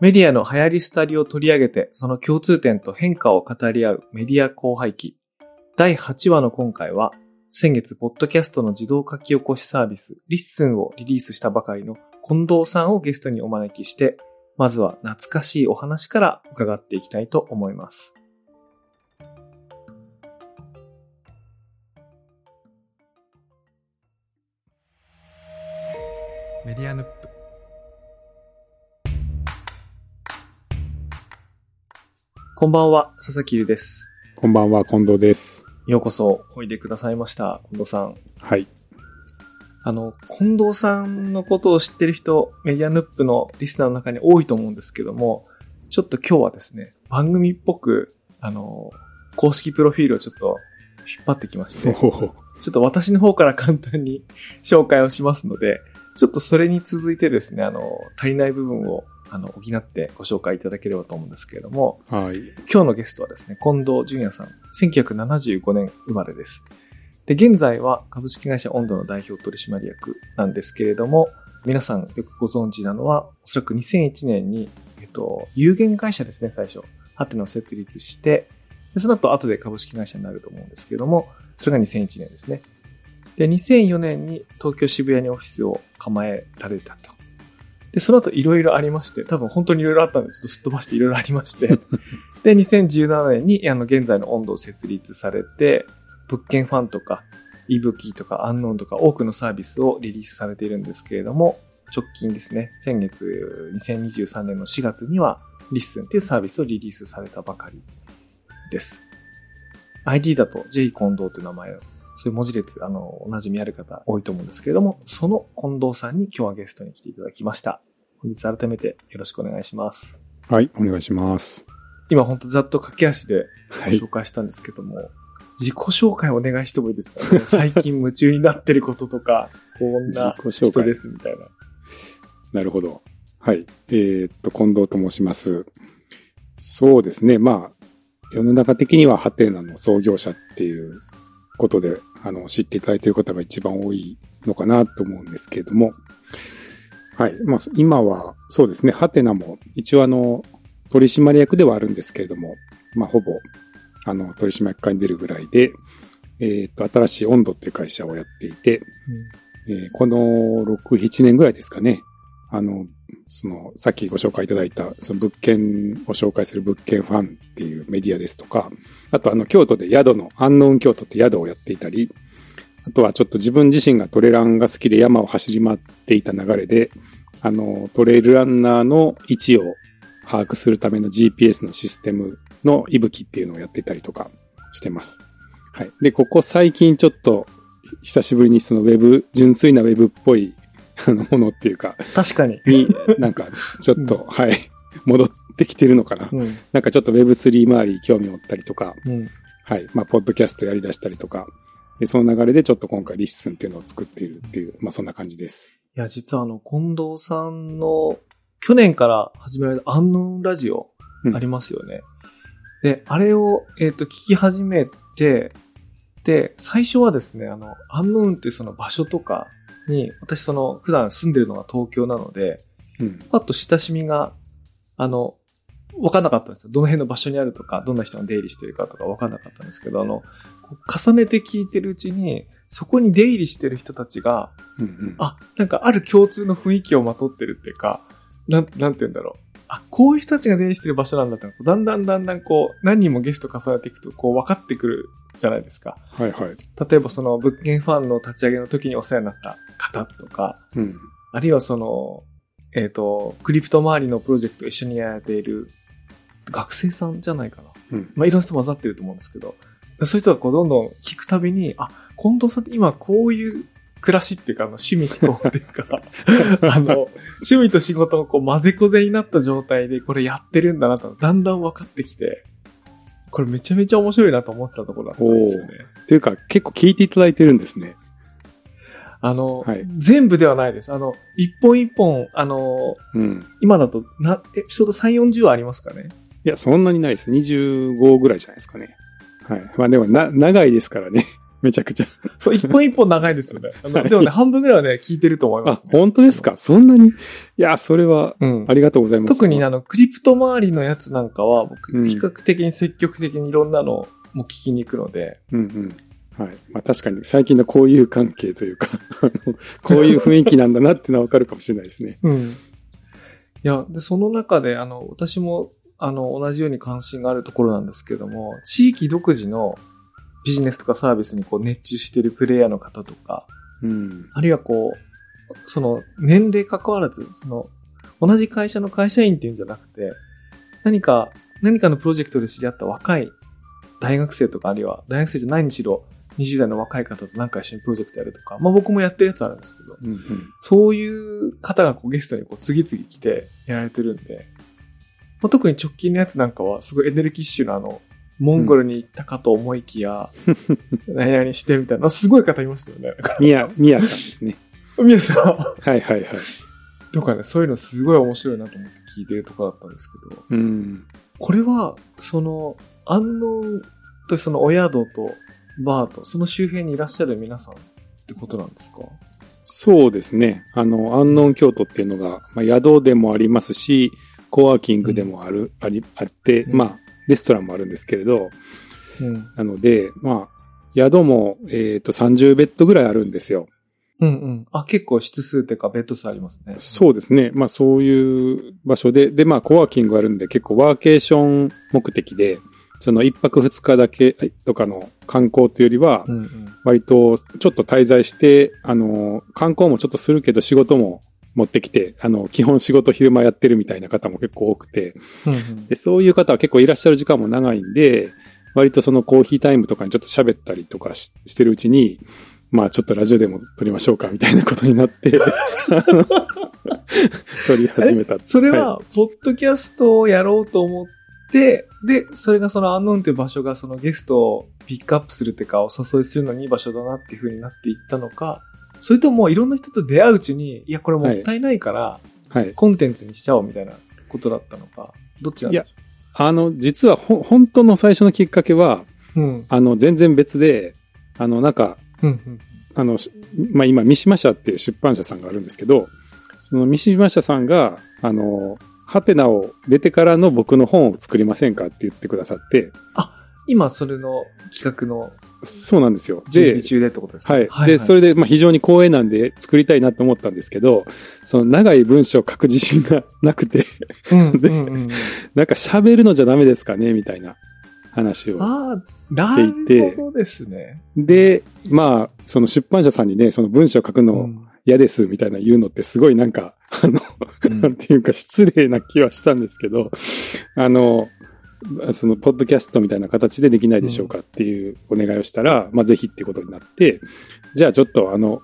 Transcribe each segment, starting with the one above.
メディアの流行り廃りを取り上げて、その共通点と変化を語り合うメディア興廃記。第8話の今回は、先月、ポッドキャストの自動書き起こしサービス、 LISTEN をリリースしたばかりの近藤さんをゲストにお招きして、まずは懐かしいお話から伺っていきたいと思います。メディアヌッこんばんは、佐々木優です。こんばんは、近藤です。ようこそおいでくださいました、近藤さん。はい。あの、近藤さんのことを知ってる人、メディアヌップのリスナーの中に多いと思うんですけども、ちょっと今日はですね、番組っぽく、あの、公式プロフィールをちょっと引っ張ってきまして、ちょっと私の方から簡単に紹介をしますので、ちょっとそれに続いてですね、あの、足りない部分をあの、補ってご紹介いただければと思うんですけれども、はい。今日のゲストはですね、近藤淳也さん、1975年生まれです。で、現在は株式会社温度の代表取締役なんですけれども、皆さんよくご存知なのは、おそらく2001年に、えっと、有限会社ですね、最初。ハテナを設立して、でその後、後で株式会社になると思うんですけれども、それが2001年ですね。で、2004年に東京渋谷にオフィスを構えられたと。で、その後いろいろありまして、多分本当にいろいろあったんですけど、すっ飛ばしていろいろありまして、で、2017年に、あの、現在の温度を設立されて、物件ファンとか、e ブキーとか、アンノーンとか、多くのサービスをリリースされているんですけれども、直近ですね、先月、2023年の4月には、LISTEN というサービスをリリースされたばかりです。ID だと J 近藤という名前をそういう文字列、あの、お馴染みある方多いと思うんですけれども、その近藤さんに今日はゲストに来ていただきました。本日改めてよろしくお願いします。はい、お願いします。今ほんとざっと駆け足で紹介したんですけども、はい、自己紹介お願いしてもいいですか、ね、最近夢中になってることとか、こんな人ですみたいな。なるほど。はい。えー、っと、近藤と申します。そうですね。まあ、世の中的にはハテナの創業者っていうことで、あの、知っていただいている方が一番多いのかなと思うんですけれども、はい。まあ、今は、そうですね、ハテナも、一応あの、取締役ではあるんですけれども、まあ、ほぼ、あの、取締役会に出るぐらいで、えっ、ー、と、新しい温度っていう会社をやっていて、うん、えー、この6、7年ぐらいですかね、あの、その、さっきご紹介いただいた、その物件を紹介する物件ファンっていうメディアですとか、あとあの、京都で宿の、アンノーン京都って宿をやっていたり、あとはちょっと自分自身がトレランが好きで山を走り回っていた流れで、あの、トレイルランナーの位置を把握するための GPS のシステムの息吹っていうのをやっていたりとかしてます。はい。で、ここ最近ちょっと久しぶりにそのウェブ、純粋なウェブっぽいあの、ものっていうか。確かに。に、なんか、ちょっと、うん、はい、戻ってきてるのかな。うん、なんかちょっと Web3 周り興味持ったりとか、うん、はい、まあ、ポッドキャストやり出したりとか、で、その流れでちょっと今回 LISTEN っていうのを作っているっていう、まあ、そんな感じです。いや、実はあの、近藤さんの、去年から始められた UNKNOWN RADIOありますよね。で、あれを、えっ、ー、と、聞き始めて、で、最初はですね、あの、アンノーンってその場所とか、に、私その、普段住んでるのが東京なので、うん、パッと親しみが、あの、わかんなかったんですよ。どの辺の場所にあるとか、どんな人が出入りしてるかとかわかんなかったんですけど、あの、重ねて聞いてるうちに、そこに出入りしてる人たちが、うんうん、あ、なんかある共通の雰囲気をまとってるっていうか、なん、なんて言うんだろう。あ、こういう人たちが出入りしてる場所なんだって、だんだんだんだんこう、何人もゲスト重ねていくと、こう分かってくるじゃないですか。はいはい。例えばその物件ファンの立ち上げの時にお世話になった方とか、うん、あるいはその、えっ、ー、と、クリプト周りのプロジェクトを一緒にやられている学生さんじゃないかな。うん、まあいろんな人混ざってると思うんですけど、そういう人がこうどんどん聞くたびに、あ、近藤さんって今こういう暮らしっていうか、あの趣味思考っていうか、あの、趣味と仕事のこう混ぜこぜになった状態でこれやってるんだなと、だんだん分かってきて、これめちゃめちゃ面白いなと思ったところだったんですよね。というか、結構聞いていただいてるんですね。あの、はい、全部ではないです。あの、一本一本、あの、うん、今だと、な、エピソード3、40はありますかね？いや、そんなにないです。25ぐらいじゃないですかね。はい。まあでも、な、長いですからね。めちゃくちゃ。そう一本一本長いですよね。あのはいでもね、半分ぐらいはね、聞いてると思いまあす、ね。、本当ですか？そんなに？いや、それは、うんあ。りがとうございます。特にあの、クリプト周りのやつなんかは、僕、うん比較的に積極的にいろんなのも聞きに行くので、うんうん。はい。まあ確かに最近の交友関係というか、あのこういう雰囲気なんだなっていうのはわかるかもしれないですね。うん。いや、で、その中で、あの、私も、あの、同じように関心があるところなんですけども、地域独自のビジネスとかサービスにこう熱中しているプレイヤーの方とか、うん。あるいはこう、その、年齢関わらず、その、同じ会社の会社員っていうんじゃなくて、何か、何かのプロジェクトで知り合った若い大学生とか、あるいは大学生じゃないにしろ、20代の若い方となんか一緒にプロジェクトやるとか、まあ僕もやってるやつあるんですけど、うんうん。そういう方がこうゲストにこう次々来てやられてるんで、まあ、特に直近のやつなんかはすごいエネルギッシュなあの、モンゴルに行ったかと思いきや、何々してみたいな、すごい方いましたよね。みや、みやさんですね。宮さんはいはいはい。とかね、そういうのすごい面白いなと思って聞いてるところだったんですけど、うん。これは、その、安納とそのお宿とバーと、その周辺にいらっしゃる皆さんってことなんですか？そうですね。あの、安納京都っていうのが、まあ、宿でもありますし、コワーキングでもある、あり、あって、うんまあ、レストランもあるんですけれど、うん。なので、まあ、宿も、えっ、と、30ベッドぐらいあるんですよ。うんうん。あ、結構室数っていうかベッド数ありますね。そうですね。まあ、そういう場所で、で、まあ、コワーキングがあるんで、結構ワーケーション目的で、その一泊二日だけとかの観光というよりは。割とちょっと滞在して、あの、観光もちょっとするけど仕事も持ってきて、あの、基本仕事昼間やってるみたいな方も結構多くて、うんうん。で、そういう方は結構いらっしゃる時間も長いんで、割とそのコーヒータイムとかにちょっと喋ったりとかししてるうちに、まあちょっとラジオでも撮りましょうかみたいなことになって、撮り始めた。それは、ポッドキャストをやろうと思って、で、それがそのアンノンという場所がそのゲストをピックアップするっていうか、お誘いするのにいい場所だなっていう風になっていったのか、それともいろんな人と出会ううちに、いや、これもったいないから、はい。コンテンツにしちゃおうみたいなことだったのか、どっちなんでしょあの、実はほ、本当の最初のきっかけは、ううん。あの、全然別で、あの、なんか、うんうん。あの、しまあ、今、三島社っていう出版社さんがあるんですけど、その三島社さんが、あの、ハテナを出てからの僕の本を作りませんかって言ってくださって、今、それの企画のそうなんですよ。で準備、中でってことですね。はい。で、それで、まあ、非常に光栄なんで作りたいなと思ったんですけど、その長い文章を書く自信がなくて、うんでうんうんうん。なんか喋るのじゃダメですかねみたいな話を。していてるほどですね。で、まあ、その出版社さんにね、その文章を書くのうん嫌ですみたいな言うのってすごいなんか、あの、うん なんていうか失礼な気はしたんですけど、あの、その、ポッドキャストみたいな形でできないでしょうかっていうお願いをしたら、まあ、ぜひってことになって、じゃあちょっとあの、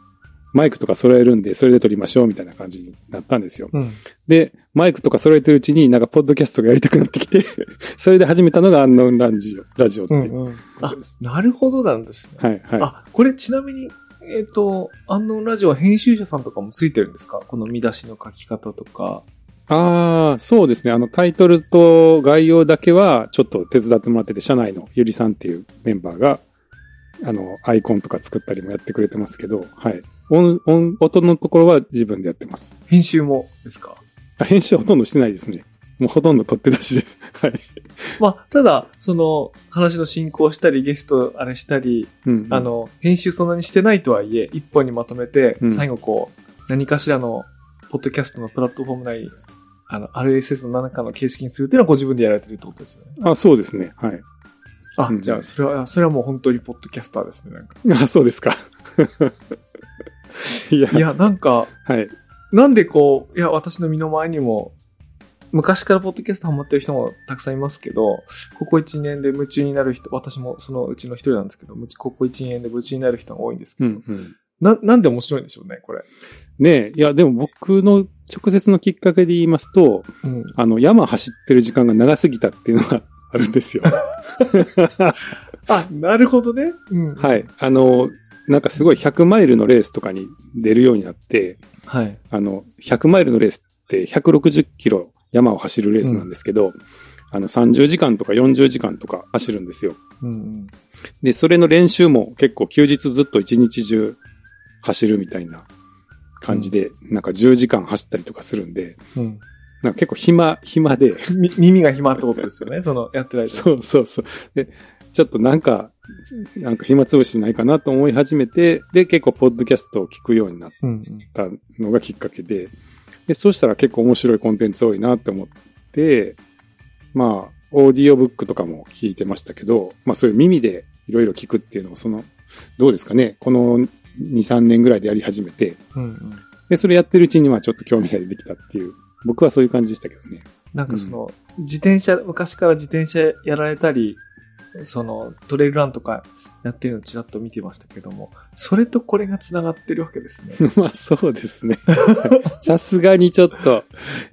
マイクとか揃えるんで、それで撮りましょうみたいな感じになったんですよ。うん。で、マイクとか揃えてるうちになんか、ポッドキャストがやりたくなってきて、それで始めたのがアンノンラジオ、ラジオっていううんうん。あなるほどなんですね。はい、はい。あ、これちなみに、えっ、と、アンノンラジオは編集者さんとかもついてるんですか？この見出しの書き方とか。ああ、そうですね。あの、タイトルと概要だけは、ちょっと手伝ってもらってて、社内のゆりさんっていうメンバーが、あの、アイコンとか作ったりもやってくれてますけど、はい。音、音、音のところは自分でやってます。編集もですか？あ編集はほとんどしてないですね。もうほとんど取って出しです。はい。まあ、ただ、その、話の進行したり、ゲストあれしたり、うん、あ、の、編集そんなにしてないとはいえ、一本にまとめてう、ん最後こう、何かしらの、ポッドキャストのプラットフォーム内、あの、RSS の何かの形式にするっていうのはご自分でやられてるってことですよね。あ、そうですね。はい。あ、うんじゃあ、それは、それはもう本当にポッドキャスターですね、なんか。あ、そうですか。いや、いや、なんか、はい。なんでこう、いや、私の身の前にも、昔からポッドキャストハマってる人もたくさんいますけど、ここ1年で夢中になる人、私もそのうちの一人なんですけど、ここ1年で夢中になる人が多いんですけど、うん、うん。な、なんで面白いんでしょうね、これ。ねえ、いや、でも僕の直接のきっかけで言いますと、うん。あの、山走ってる時間が長すぎたっていうのがあるんですよ。あ、なるほどね。うん。はい。あの、なんかすごい100マイルのレースとかに出るようになって、はい。あの、100マイルのレースって160キロ山を走るレースなんですけど、あの30時間とか40時間とか走るんですよ。うんうん。で、それの練習も結構休日ずっと一日中走るみたいな感じで、なんか10時間走ったりとかするんで、うん。なんか結構暇、暇で、み耳が暇ってことですよね。その、やってないそうそうそう。で、ちょっとなんか、なんか暇つぶしないかなと思い始めて、で、結構ポッドキャストを聞くようになっうんうん。たのがきっかけで、で、そうしたら結構面白いコンテンツ多いなって思って、まあ、オーディオブックとかも聞いてましたけど、まあそういう耳でいろいろ聞くっていうのを、その、どうですかね、この2、3年ぐらいでやり始めて、うんうん。で、それやってるうちにはちょっと興味が出てきたっていう、僕はそういう感じでしたけどね。なんかその、自転車、昔から自転車やられたり、その、トレイルランとかやってるのちらっと見てましたけども、それとこれが繋がってるわけですね。まあそうですね。さすがにちょっと、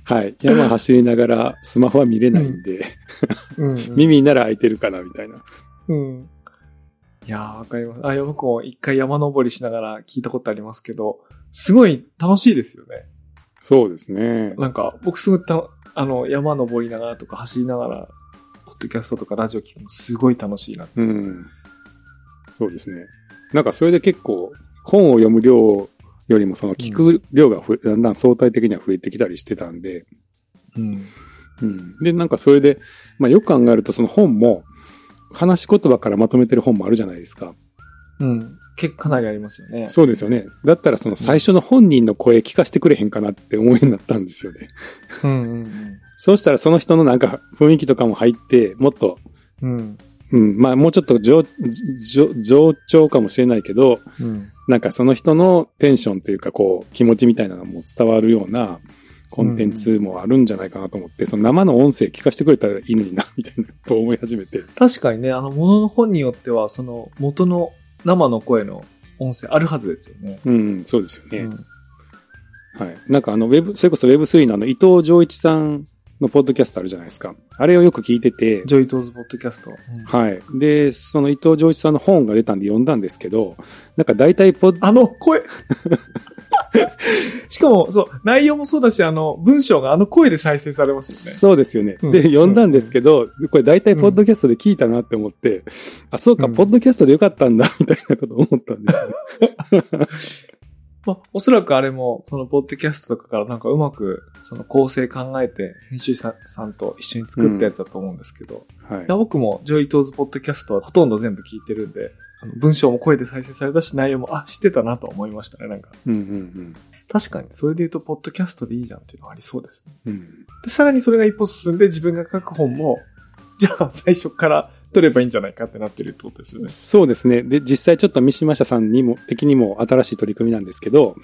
はい。山走りながらスマホは見れないんで、うん、うん。耳なら開いてるかなみたいな。うん。いやー、わかります。あ、いや僕も一回山登りしながら聞いたことありますけど、すごい楽しいですよね。そうですね。なんか、僕すごいた、あの、山登りながらとか走りながら、ポッドキャストとかラジオ聞くのすごい楽しいな。うん。そうですね。なんかそれで結構本を読む量よりもその聞く量がふ、だんだん相対的には増えてきたりしてたんで、うん。うん。で、なんかそれで、まあよく考えるとその本も、話し言葉からまとめてる本もあるじゃないですか。うん。結構かなりありますよね。そうですよね。だったらその最初の本人の声聞かせてくれへんかなって思いになったんですよね。うんうんそうしたらその人のなんか雰囲気とかも入って、もっと、うん。うん。うん、まあもうちょっと上、上上調かもしれないけど、うん。なんかその人のテンションというかこう気持ちみたいなのも伝わるようなコンテンツもあるんじゃないかなと思って、その生の音声聞かせてくれたらいいのにな、みたいなと思い始めて。確かにね、あの、ものの本によっては、その、元の生の声の音声あるはずですよね。うん、そうですよね。うんはい。なんかあの、ウェブ、それこそ Web3 のあの、伊藤浄一さんのポッドキャストあるじゃないですか。あれをよく聞いてて、 Joi Ito's Podcast。うんはい。で、その伊藤穰一さんの本が出たんで読んだんですけど、なんか大体ポッ、あの声。しかも、そう、内容もそうだし、あの、文章があの声で再生されますよね。そうですよね。うんで、読んだんですけど、これ大体ポッドキャストで聞いたなって思って、あ、そうか、うんポッドキャストでよかったんだ、みたいなこと思ったんですよね。まあ、おそらくあれも、その、ポッドキャストとかからなんかうまく、その構成考えて、編集者さんと一緒に作ったやつだと思うんですけど、はいいや、。僕も Joi Ito's Podcast はほとんど全部聞いてるんで、あの文章も声で再生されたし、内容も、あ、知ってたなと思いましたね、なんか。うんうん確かに、それで言うと、ポッドキャストでいいじゃんっていうのはありそうですね。うん。うん。で、さらにそれが一歩進んで、自分が書く本も、じゃあ、最初から取ればいいんじゃないかってなってるってことですよね。そうですね。で、実際ちょっと三島社さんにも、的にも新しい取り組みなんですけど、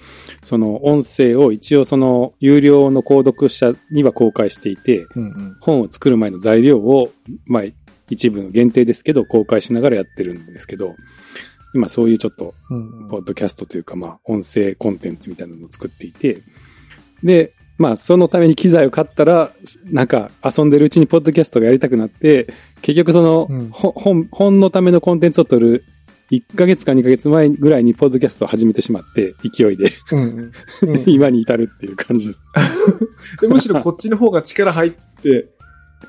その音声を一応その有料の購読者には公開していて、うんうん。本を作る前の材料を、まあ、一部の限定ですけど、公開しながらやってるんですけど、今そういうちょっと、ポッドキャストというか、まあ、音声コンテンツみたいなのを作っていて、で、まあ、そのために機材を買ったら、なんか、遊んでるうちにポッドキャストがやりたくなって、結局その、うんほ本、本のためのコンテンツを取る、1ヶ月か2ヶ月前ぐらいにポッドキャストを始めてしまって、勢いで、うんうんうん 今に至るっていう感じです。でむしろこっちの方が力入って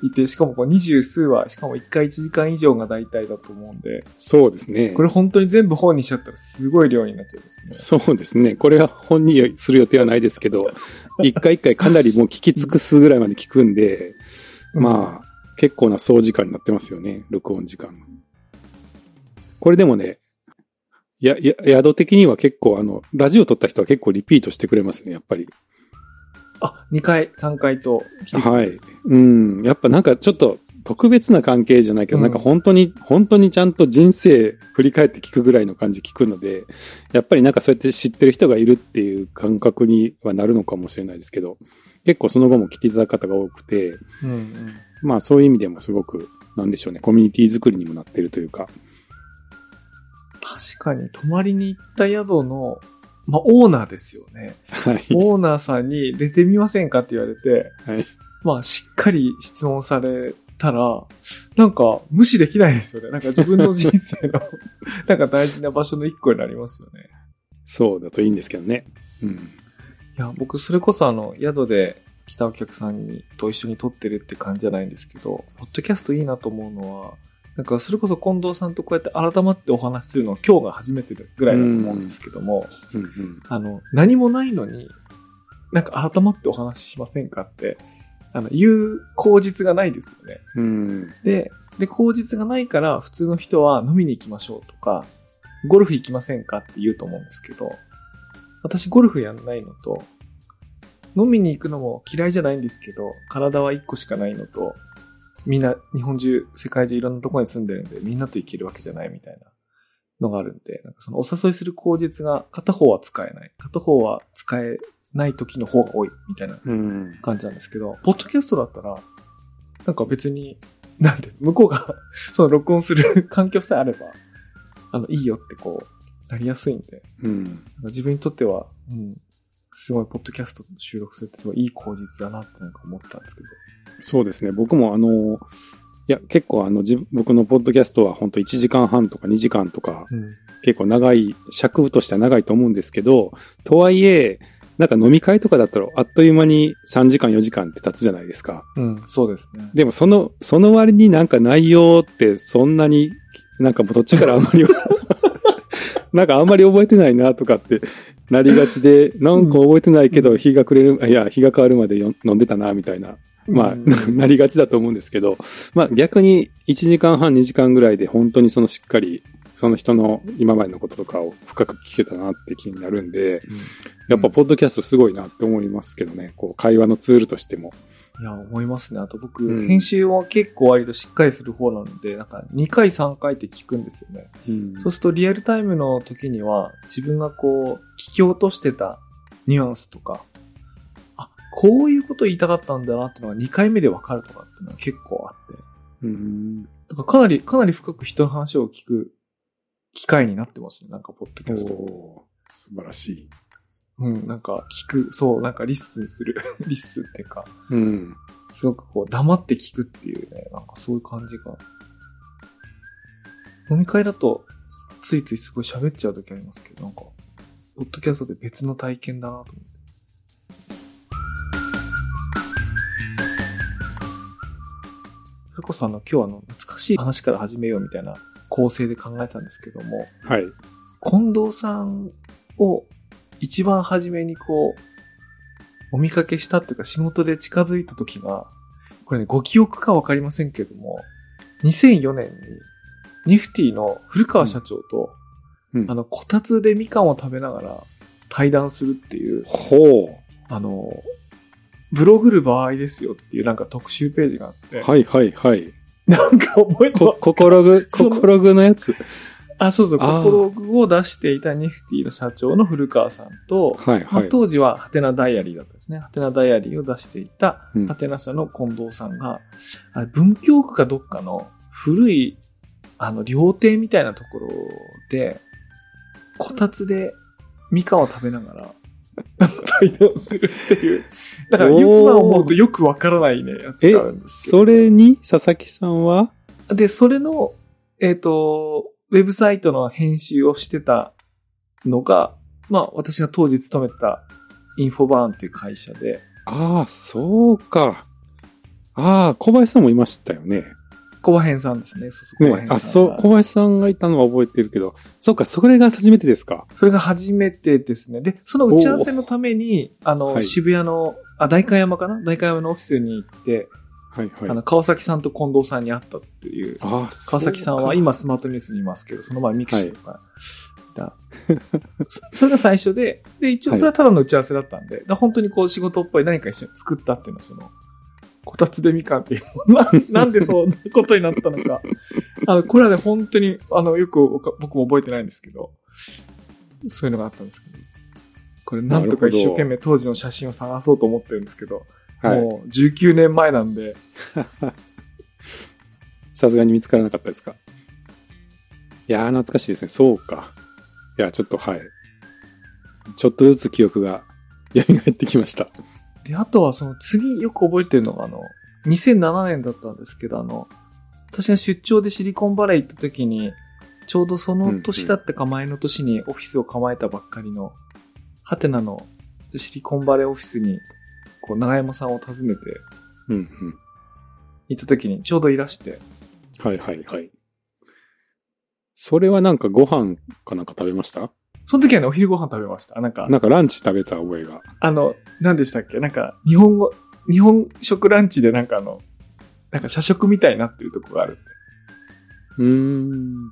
いて、しかもこう二十数話、しかも1回1時間以上が大体だと思うんで、そうですね。これ本当に全部本にしちゃったらすごい量になっちゃいますね。そうですね。これは本にする予定はないですけど、一回一回かなりもう聞き尽くすぐらいまで聞くんで、まあ、結構な総時間になってますよね。録音時間。これでもね、や、や、宿的には結構あの、ラジオ撮った人は結構リピートしてくれますね、やっぱり。あ、2回、3回とはい。うん。やっぱなんかちょっと特別な関係じゃないけど、うんなんか本当に、本当にちゃんと人生振り返って聞くぐらいの感じ聞くので、やっぱりなんかそうやって知ってる人がいるっていう感覚にはなるのかもしれないですけど、結構その後も来ていただく方が多くて、うんうん。まあそういう意味でもすごく、なんでしょうね、コミュニティ作りにもなってるというか、確かに、泊まりに行った宿の、まあ、オーナーですよね。はい。オーナーさんに出てみませんかって言われて、はい。まあ、しっかり質問されたら、なんか、無視できないですよね。なんか自分の人生の、なんか大事な場所の一個になりますよね。そうだといいんですけどね。うん。いや、僕、それこそあの、宿で来たお客さんにと一緒に撮ってるって感じじゃないんですけど、ポッドキャストいいなと思うのは、なんかそれこそ近藤さんとこうやって改まってお話しするのは今日が初めてぐらいだと思うんですけども、うんうん。あの、何もないのに、なんか改まってお話ししませんかって、あの、言う口実がないですよね。うん。で、で、口実がないから普通の人は飲みに行きましょうとか、ゴルフ行きませんかって言うと思うんですけど、私ゴルフやんないのと、飲みに行くのも嫌いじゃないんですけど、体は一個しかないのと、みんな日本中、世界中いろんなところに住んでるんで、みんなと行けるわけじゃないみたいなのがあるんで、なんかそのお誘いする口実が片方は使えない、片方は使えない時の方が多いみたいなうん。感じなんですけど、ポッドキャストだったら、なんか別に、なんで、向こうが、その録音する 環境さえあれば、あの、いいよってこう、なりやすいんで、うん。自分にとっては、うん、すごい、ポッドキャストの収録するってすごいいい口実だなってなんか思ったんですけど。そうですね。僕もあの、いや、結構あの、自僕のポッドキャストは本当1時間半とか2時間とか、うん。結構長い、尺としては長いと思うんですけど、とはいえ、なんか飲み会とかだったらあっという間に3時間4時間って経つじゃないですか。うん、そうですね。でもその、その割になんか内容ってそんなに、なんかもうどっちからあんまり、なんかあんまり覚えてないなとかってなりがちで、なんか覚えてないけど日が暮れる、いや、日が変わるまでよ飲んでたなみたいな。まあ、うん なりがちだと思うんですけど、まあ逆に1時間半2時間ぐらいで本当にそのしっかり、その人の今までのこととかを深く聞けたなって気になるんで、うん。やっぱポッドキャストすごいなって思いますけどね、こう会話のツールとしても。いや、思いますね。あと僕、うん編集は結構割としっかりする方なので、なんか2回3回って聞くんですよね。うんそうするとリアルタイムの時には自分がこう聞き落としてたニュアンスとか、あ、こういうこと言いたかったんだなっていうのが2回目でわかるとかっていうのは結構あって、うん。だからかなり、かなり深く人の話を聞く機会になってますね。なんかポッドキャスト。素晴らしい。うん、なんか聞く、そう、なんか listen する。listen っていうか、うん。すごくこう黙って聞くっていうね、なんかそういう感じが。飲み会だと、ついついすごい喋っちゃう時ありますけど、なんか、ポッドキャストで別の体験だなと思って。それこそあの、今日あの、難しい話から始めようみたいな構成で考えたんですけども、はい。近藤さんを一番初めにこう、お見かけしたっていうか仕事で近づいた時が、これね、ご記憶かわかりませんけども、2004年にニフティの古川社長と、うんあの、こたつでみかんを食べながら対談するっていう、ほあの、ブログる場合ですよっていうなんか特集ページがあって、う。はいはいはい。なんか覚えてこますか？心具、その心具のやつ。あ、そうそう、あー心具を出していたニフティの社長の古川さんと、はいまあはい。当時はハテナダイアリーだったんですね。ハテナダイアリーを出していたうんハテナ社の近藤さんが、あれ文京区かどっかの古い、あの、料亭みたいなところで、こたつでみかんを食べながら、対談するっていう。だから、よくは思うとよくわからないね、やつえがあるんですけど。それに？佐々木さんは？で、それの、えっ、と、ウェブサイトの編集をしてたのが、まあ、私が当時勤めてたインフォバーンという会社で、ああ、そうか。ああ、小林さんもいましたよね。小葉編さんですね。そうそう、小葉編さんが。ねあ、そう、小林さんがいたのは覚えてるけど、そうか、それが初めてですか？それが初めてですね。で、その打ち合わせのために、あの、はい渋谷の、あ、代官山かな？代官山のオフィスに行って、はいはい。あの、川崎さんと近藤さんに会ったっていう。ああ、そう川崎さんは今スマートニュースにいますけど、その前 mixi とかいた。そ それが最初で、で、一応それはただの打ち合わせだったんで、だから本当にこう仕事っぽい何か一緒に作ったっていうのはその、こたつでみかんっていう、ななんでそんなことになったのか。あの、これはね、本当に、あの、よく僕僕も覚えてないんですけど、そういうのがあったんですけど。これなんとか一生懸命当時の写真を探そうと思ってるんですけど、はい。もう19年前なんで、さすがに見つからなかったですか？いやー、懐かしいですね。そうか。いや、ちょっと、はい。ちょっとずつ記憶が 蘇ってきました。で、あとはその次よく覚えてるのがあの、2007年だったんですけど、あの、私が出張でシリコンバレー行った時に、ちょうどその年だったか前の年にオフィスを構えたばっかりの、ハテナのシリコンバレーオフィスに、こう、長山さんを訪ねてうんうん。行った時にちょうどいらして、はいはいはい。それはなんかご飯かなんか食べました？その時はね、お昼ご飯食べました。あなんか、なんかランチ食べた覚えが。あの、何でしたっけ？なんか、日本語、日本食ランチでなんかあの、なんか社食みたいになってるとこがある。うーん。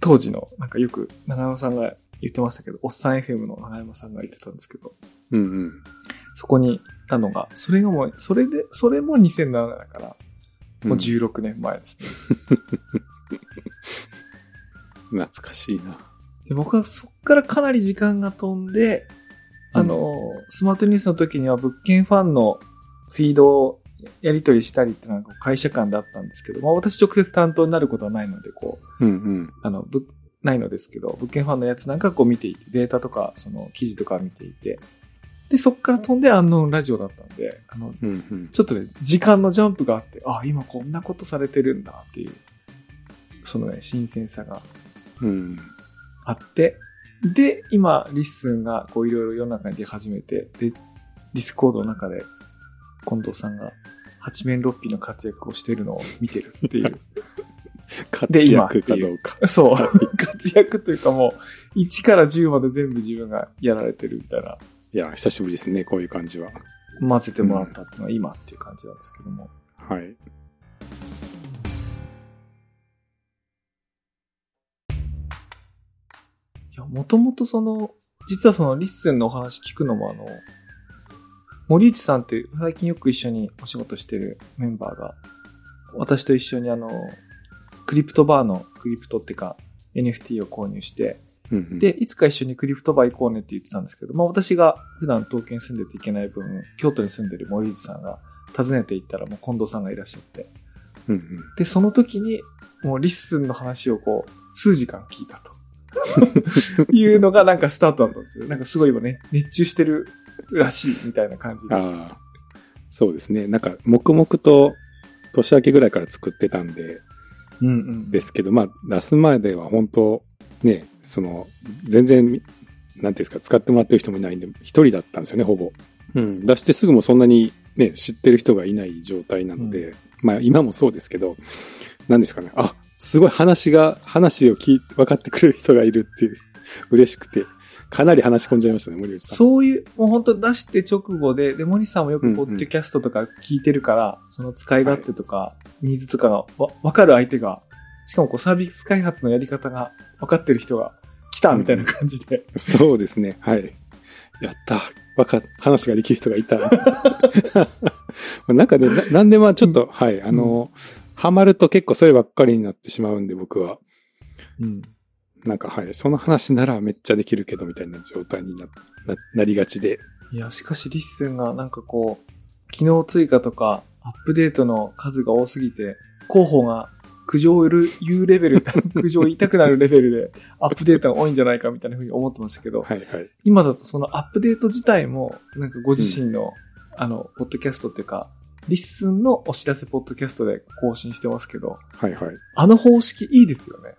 当時の、なんかよく長山さんが言ってましたけど、おっさん FM の長山さんが言ってたんですけど、うんうん。そこにたのが、それがもう、それで、それも2007だから、もううん16年前ですね。懐かしいな。で僕はそっからかなり時間が飛んで、あの、スマートニュースの時には物件ファンのフィードをやり取りしたりっていうのが会社間だったんですけど、まあ私直接担当になることはないので、こう、うんうん。あの、ぶないのですけど、物件ファンのやつなんかこう見ていて、データとか、その記事とか見ていて、で、そっから飛んで UNKNOWN RADIO だったんで、あの、うんうん。ちょっとね、時間のジャンプがあって、あ、今こんなことされてるんだっていう、そのね、新鮮さがうん。あって、で、今、 LISTEN がこういろいろ世の中に出始めて、で、 Discord の中で、近藤さんが八面六臂の活躍をしているのを見てるっていう。活躍かどうか。そう。活躍というかもう、1から10まで全部自分がやられてるみたいな、いや、久しぶりですね、こういう感じは。混ぜてもらったっていうのは今っていう感じなんですけども。はい。いや、もともとその、実はその LISTEN のお話聞くのもあの、森内さんっていう最近よく一緒にお仕事してるメンバーが、私と一緒にあの、クリプトバーのクリプトっていうか NFT を購入して、うんうん、で、いつか一緒にクリプトバー行こうねって言ってたんですけど、まあ私が普段東京に住んでていけない分、京都に住んでる森内さんが訪ねて行ったらもう近藤さんがいらっしゃって、うんうん、で、その時に、もう LISTEN の話をこう、数時間聞いたと。いうのがなんかスタートだったんですよ。なんかすごい今ね、熱中してるらしいみたいな感じで。ああ、そうですね。なんか、黙々と年明けぐらいから作ってたんで、うんうん。ですけど、まあ、出す前では本当、ね、その、全然、なんていうんですか、使ってもらってる人もいないんで、一人だったんですよね、ほぼ。うん。出してすぐもそんなにね、知ってる人がいない状態なので、まあ、今もそうですけど、なんですかね、あ、すごい話が、話を聞い、分かってくれる人がいるっていう、嬉しくて、かなり話し込んじゃいましたね、森内さん。そういう、もう本当出して直後で、で、森さんもよくうんうんポッドキャストとか聞いてるから、その使い勝手とか、ニーズとかがわわかる相手が、しかもこうサービス開発のやり方が分かってる人が来たみたいな感じで。そうですね、はい。やった。わか、話ができる人がいた。なんかね、ななんでまあちょっと、はい、あの、ハマると結構そればっかりになってしまうんで、僕は。うん。なんかはい、その話ならめっちゃできるけど、みたいな状態にな、な、なりがちで。いや、しかし LISTEN がなんかこう、機能追加とかアップデートの数が多すぎて、広報が苦情を言う言うレベル、苦情を言いたくなるレベルでアップデートが多いんじゃないかみたいなふうに思ってましたけど、はいはい。今だとそのアップデート自体も、なんかご自身の、あの、ポッドキャストっていうか、 LISTEN のお知らせポッドキャストで更新してますけど、はいはい。あの方式いいですよね。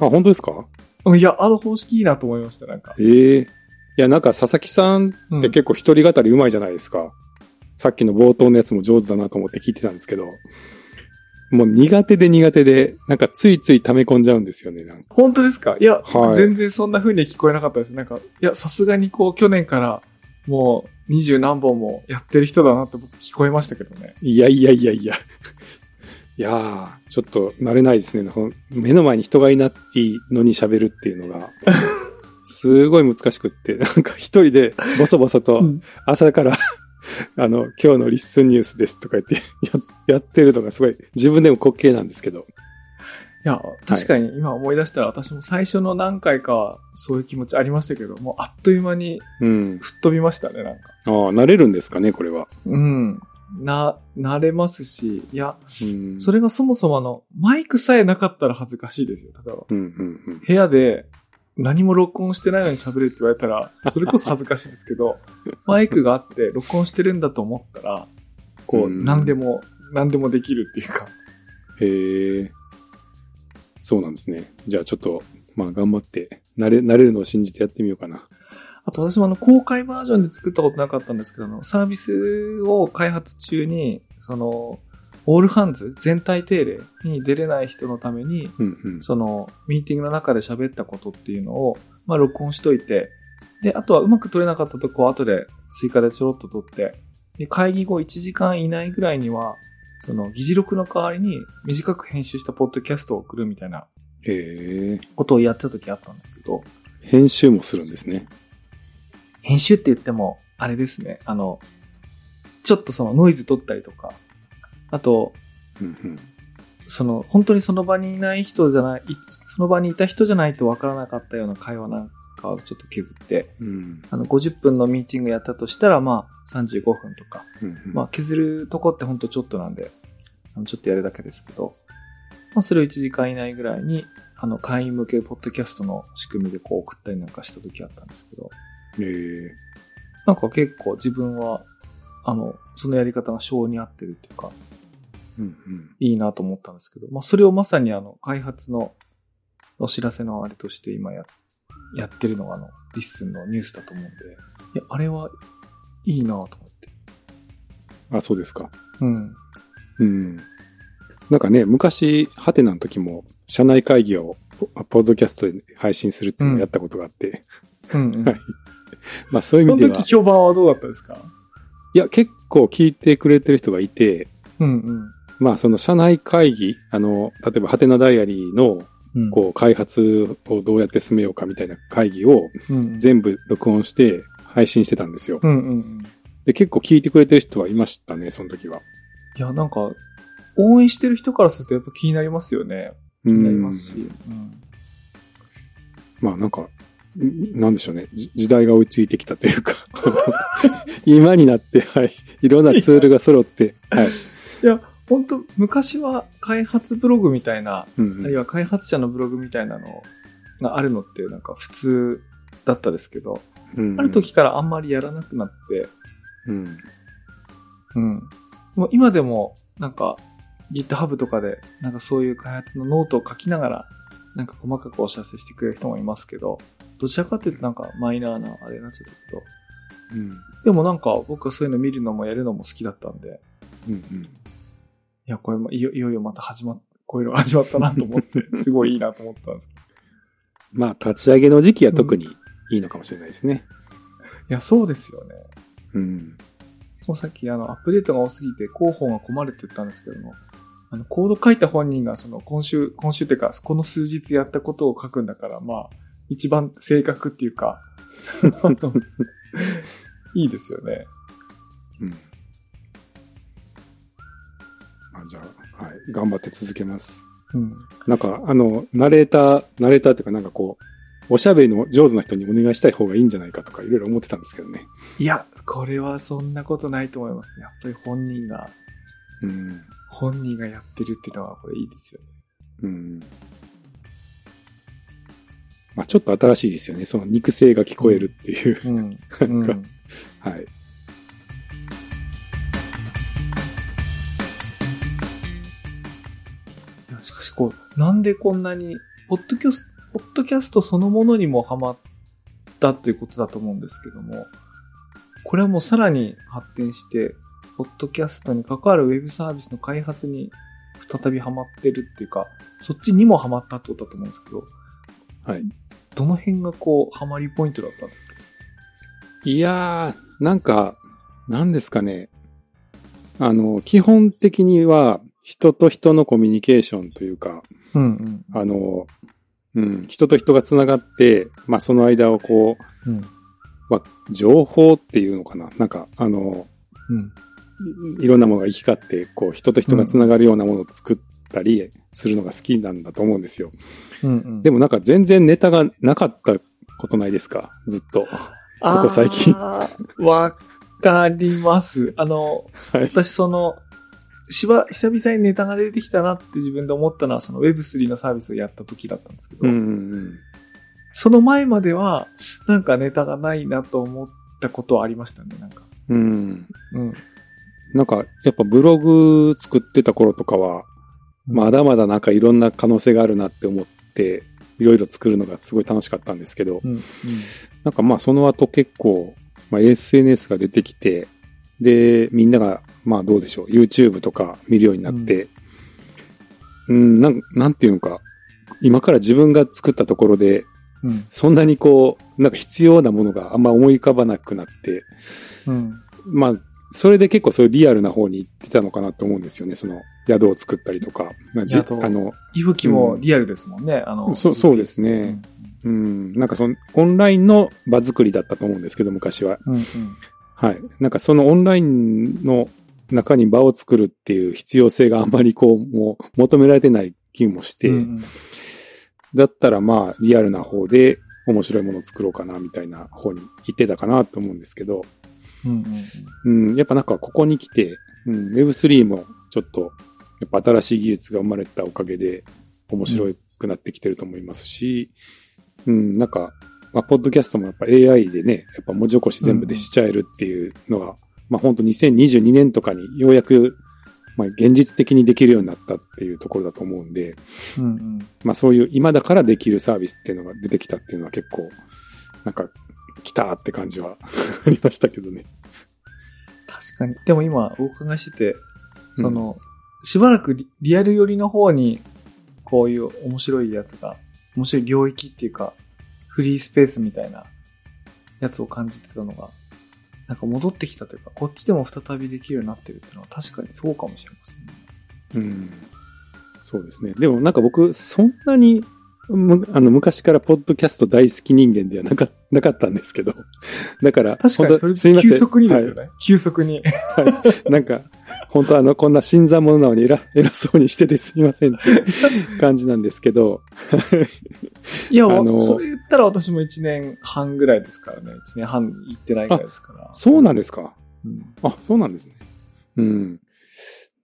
あ、本当ですか？うんいや、あの方式いいなと思いました、なんか。ええいや、なんか佐々木さんうんって結構一人語り上手いじゃないですか。さっきの冒頭のやつも上手だなと思って聞いてたんですけど、もう苦手で苦手で、なんかついつい溜め込んじゃうんですよね、なんか。本当ですか？いや、はい全然そんな風には聞こえなかったです。なんか、いや、さすがにこう、去年から、もう、二十何本もやってる人だなって僕聞こえましたけどね。いやいやいやいや。いやー、ちょっと慣れないですね。目の前に人がいないのに喋るっていうのが、すごい難しくって、なんか一人でボソボソとうん朝から、あの、今日のリッスンニュースですとか言って ややってるのがすごい自分でも滑稽なんですけど。いや、確かに今思い出したら私も最初の何回かはそういう気持ちありましたけど、もうあっという間にうん。吹っ飛びましたね、なんか。ああ、慣れるんですかね、これは。うん。な、慣れますし、いや、うん。それがそもそもあの、マイクさえなかったら恥ずかしいですよ。例えば、うん、うん、うん。部屋で何も録音してないのに喋れって言われたら、それこそ恥ずかしいですけど、マイクがあって録音してるんだと思ったら、こう、うん何でも、何でもできるっていうか。へえ。そうなんですね。じゃあちょっと、まあ頑張って、慣れ、慣れるのを信じてやってみようかな。あと私もあの、公開バージョンで作ったことなかったんですけど、あのサービスを開発中に、その、オールハンズ全体定例に出れない人のために、うんうん。その、ミーティングの中で喋ったことっていうのを、まあ、録音しといて、で、あとはうまく取れなかったとこを後で追加でちょろっと取って、で、会議後1時間以内ぐらいには、その、議事録の代わりに短く編集したポッドキャストを送るみたいなええことをやってた時あったんですけど、編集もするんですね。編集って言っても、あれですね、あの、ちょっとそのノイズ取ったりとか、あと、うんうん。その、本当にその場にいない人じゃない、いその場にいた人じゃないとわからなかったような会話なんかをちょっと削って、うん。あの、50分のミーティングやったとしたら、まあ、35分とか、うんうん。まあ、削るとこってほんとちょっとなんで、あのちょっとやるだけですけど、まあ、それを1時間以内ぐらいに、あの、会員向けポッドキャストの仕組みでこう送ったりなんかした時あったんですけど、ええなんか結構自分は、あの、そのやり方が性に合ってるっていうか。いいなと思ったんですけど、まあ、それをまさにあの、開発のお知らせのあれとして今や、やってるのがあの、 LISTENのニュースだと思うんで、いや、あれはいいなと思って。あ、そうですか。うん。うん。なんかね、昔、はてなの時も、社内会議をポ、ポッドキャストで配信するっていうのをやったことがあって、うん、うん。はいまあそういうその意味では、時評判はどうだったですか？いや、結構聞いてくれてる人がいて、うんうん。まあその社内会議、あの、例えばハテナダイアリーの、うん、こう、開発をどうやって進めようかみたいな会議を。全部録音して配信してたんですよ。うんうんうん。で、結構聞いてくれてる人はいましたね、その時は。いや、なんか、応援してる人からするとやっぱ気になりますよね。気気になりますし。うん。まあなんか、んなんでしょうね。じ時代が追いついてきたというか、今になって、はい。いろんなツールが揃って、はい。いや、本当昔は開発ブログみたいな、うんうんあるいは開発者のブログみたいなのがあるのってなんか普通だったですけど、うんうんある時からあんまりやらなくなって、うん。うん。もう今でもなんか GitHub とかでなんかそういう開発のノートを書きながらなんか細かくお知らせしてくれる人もいますけど、どちらかというとなんかマイナーなあれになっちゃったけど、うん。でもなんか僕はそういうの見るのもやるのも好きだったんで、うんうん。いや、これもいよいよいよまた始まっ、こういうのが始まったなと思って、すごいいいなと思ったんですけど。まあ、立ち上げの時期は特にいいのかもしれないですね。いや、そうですよね。うん。もうさっきあの、アップデートが多すぎて広報が困るって言ったんですけども、あの、コード書いた本人がその、今週、今週っていうか、この数日やったことを書くんだから、まあ、一番正確っていうか、いいですよね。うん。あじゃあ、はい。頑張って続けます。うん。なんか、あの、ナレーター、ナレーターっていうかなんかこう、おしゃべりの上手な人にお願いしたい方がいいんじゃないかとかいろいろ思ってたんですけどね。いや、これはそんなことないと思いますね。やっぱり本人が、うん。本人がやってるっていうのはこれいいですよね。うん。まあちょっと新しいですよね。その肉声が聞こえるっていう。うん。うん。なんはい。なんでこんなに、ポッドキャスト、ポッドキャストそのものにもハマったということだと思うんですけども、これはもうさらに発展して、ポッドキャストに関わるウェブサービスの開発に再びハマってるっていうか、そっちにもハマったってことだと思うんですけど、はい。どの辺がこう、ハマりポイントだったんですか？いやー、なんか、なんですかね。あの、基本的には、人と人のコミュニケーションというか、うんうん。あの、うん、人と人がつながって、まあその間をこう、うん。まあ、情報っていうのかな。なんか、あの、うん。いいろんなものが行き交って、こう、人と人がつながるようなものを作ったりするのが好きなんだと思うんですよ。うんうん。でもなんか全然ネタがなかったことないですか？ずっと。ここ最近わかります。あの、はい。私その、しば、久々にネタが出てきたなって自分で思ったのは、その Web3 のサービスをやった時だったんですけど、うんうんその前までは、なんかネタがないなと思ったことはありましたね、なんか。うん。うん。うん。なんか、やっぱブログ作ってた頃とかは、まだまだなんかいろんな可能性があるなって思って、いろいろ作るのがすごい楽しかったんですけど、うん。うん。なんかまあその後結構、まあ、SNS が出てきて、で、みんながまあどうでしょう、YouTube とか見るようになって、うん、なん、なんていうのか、今から自分が作ったところで、うん。そんなにこう、なんか必要なものがあんま思い浮かばなくなって、うん。まあ、それで結構そういうリアルな方に行ってたのかなと思うんですよね。その宿を作ったりとか。まあじ宿あの、いぶきもリアルですもんね。あの、そうそうですうねん。うん、なんかそのオンラインの場作りだったと思うんですけど、昔は。うん。うん。はい。なんかそのオンラインの中に場を作るっていう必要性があんまりこう、もう求められてない気もして、うんだったらまあリアルな方で面白いものを作ろうかなみたいな方に行ってたかなと思うんですけど、うん。うん。うん、やっぱなんかここに来て、うん、Web3 もちょっと、やっぱ新しい技術が生まれたおかげで面白くなってきてると思いますし、うん、なんか、まあ、ポッドキャストもやっぱ AI でね、やっぱ文字起こし全部でしちゃえるっていうのが、まあ本当2022年とかにようやく、まあ現実的にできるようになったっていうところだと思うんで、うん。うん。まあそういう今だからできるサービスっていうのが出てきたっていうのは結構、なんか、来たって感じは ありましたけどね。確かに。でも今、お伺いしてて、その、しばらくリリアル寄りの方に、こういう面白いやつが、面白い領域っていうか、フリースペースみたいなやつを感じてたのが、なんか戻ってきたというか、こっちでも再びできるようになってるっていうのは確かにそうかもしれませんね。うん。そうですね。でもなんか僕、そんなに、むあの、昔からポッドキャスト大好き人間ではなか なかったんですけど。だから、確かにすいません。急速にですよね。は急速に。いなんか、本当あの、こんな新参者なのに偉 偉そうにしててすみませんって感じなんですけど。いや、あのそれ言ったら私も1年半ぐらいですからね。1年半行ってないぐらいですから。そうなんですか？うんあ、そうなんですね。うん。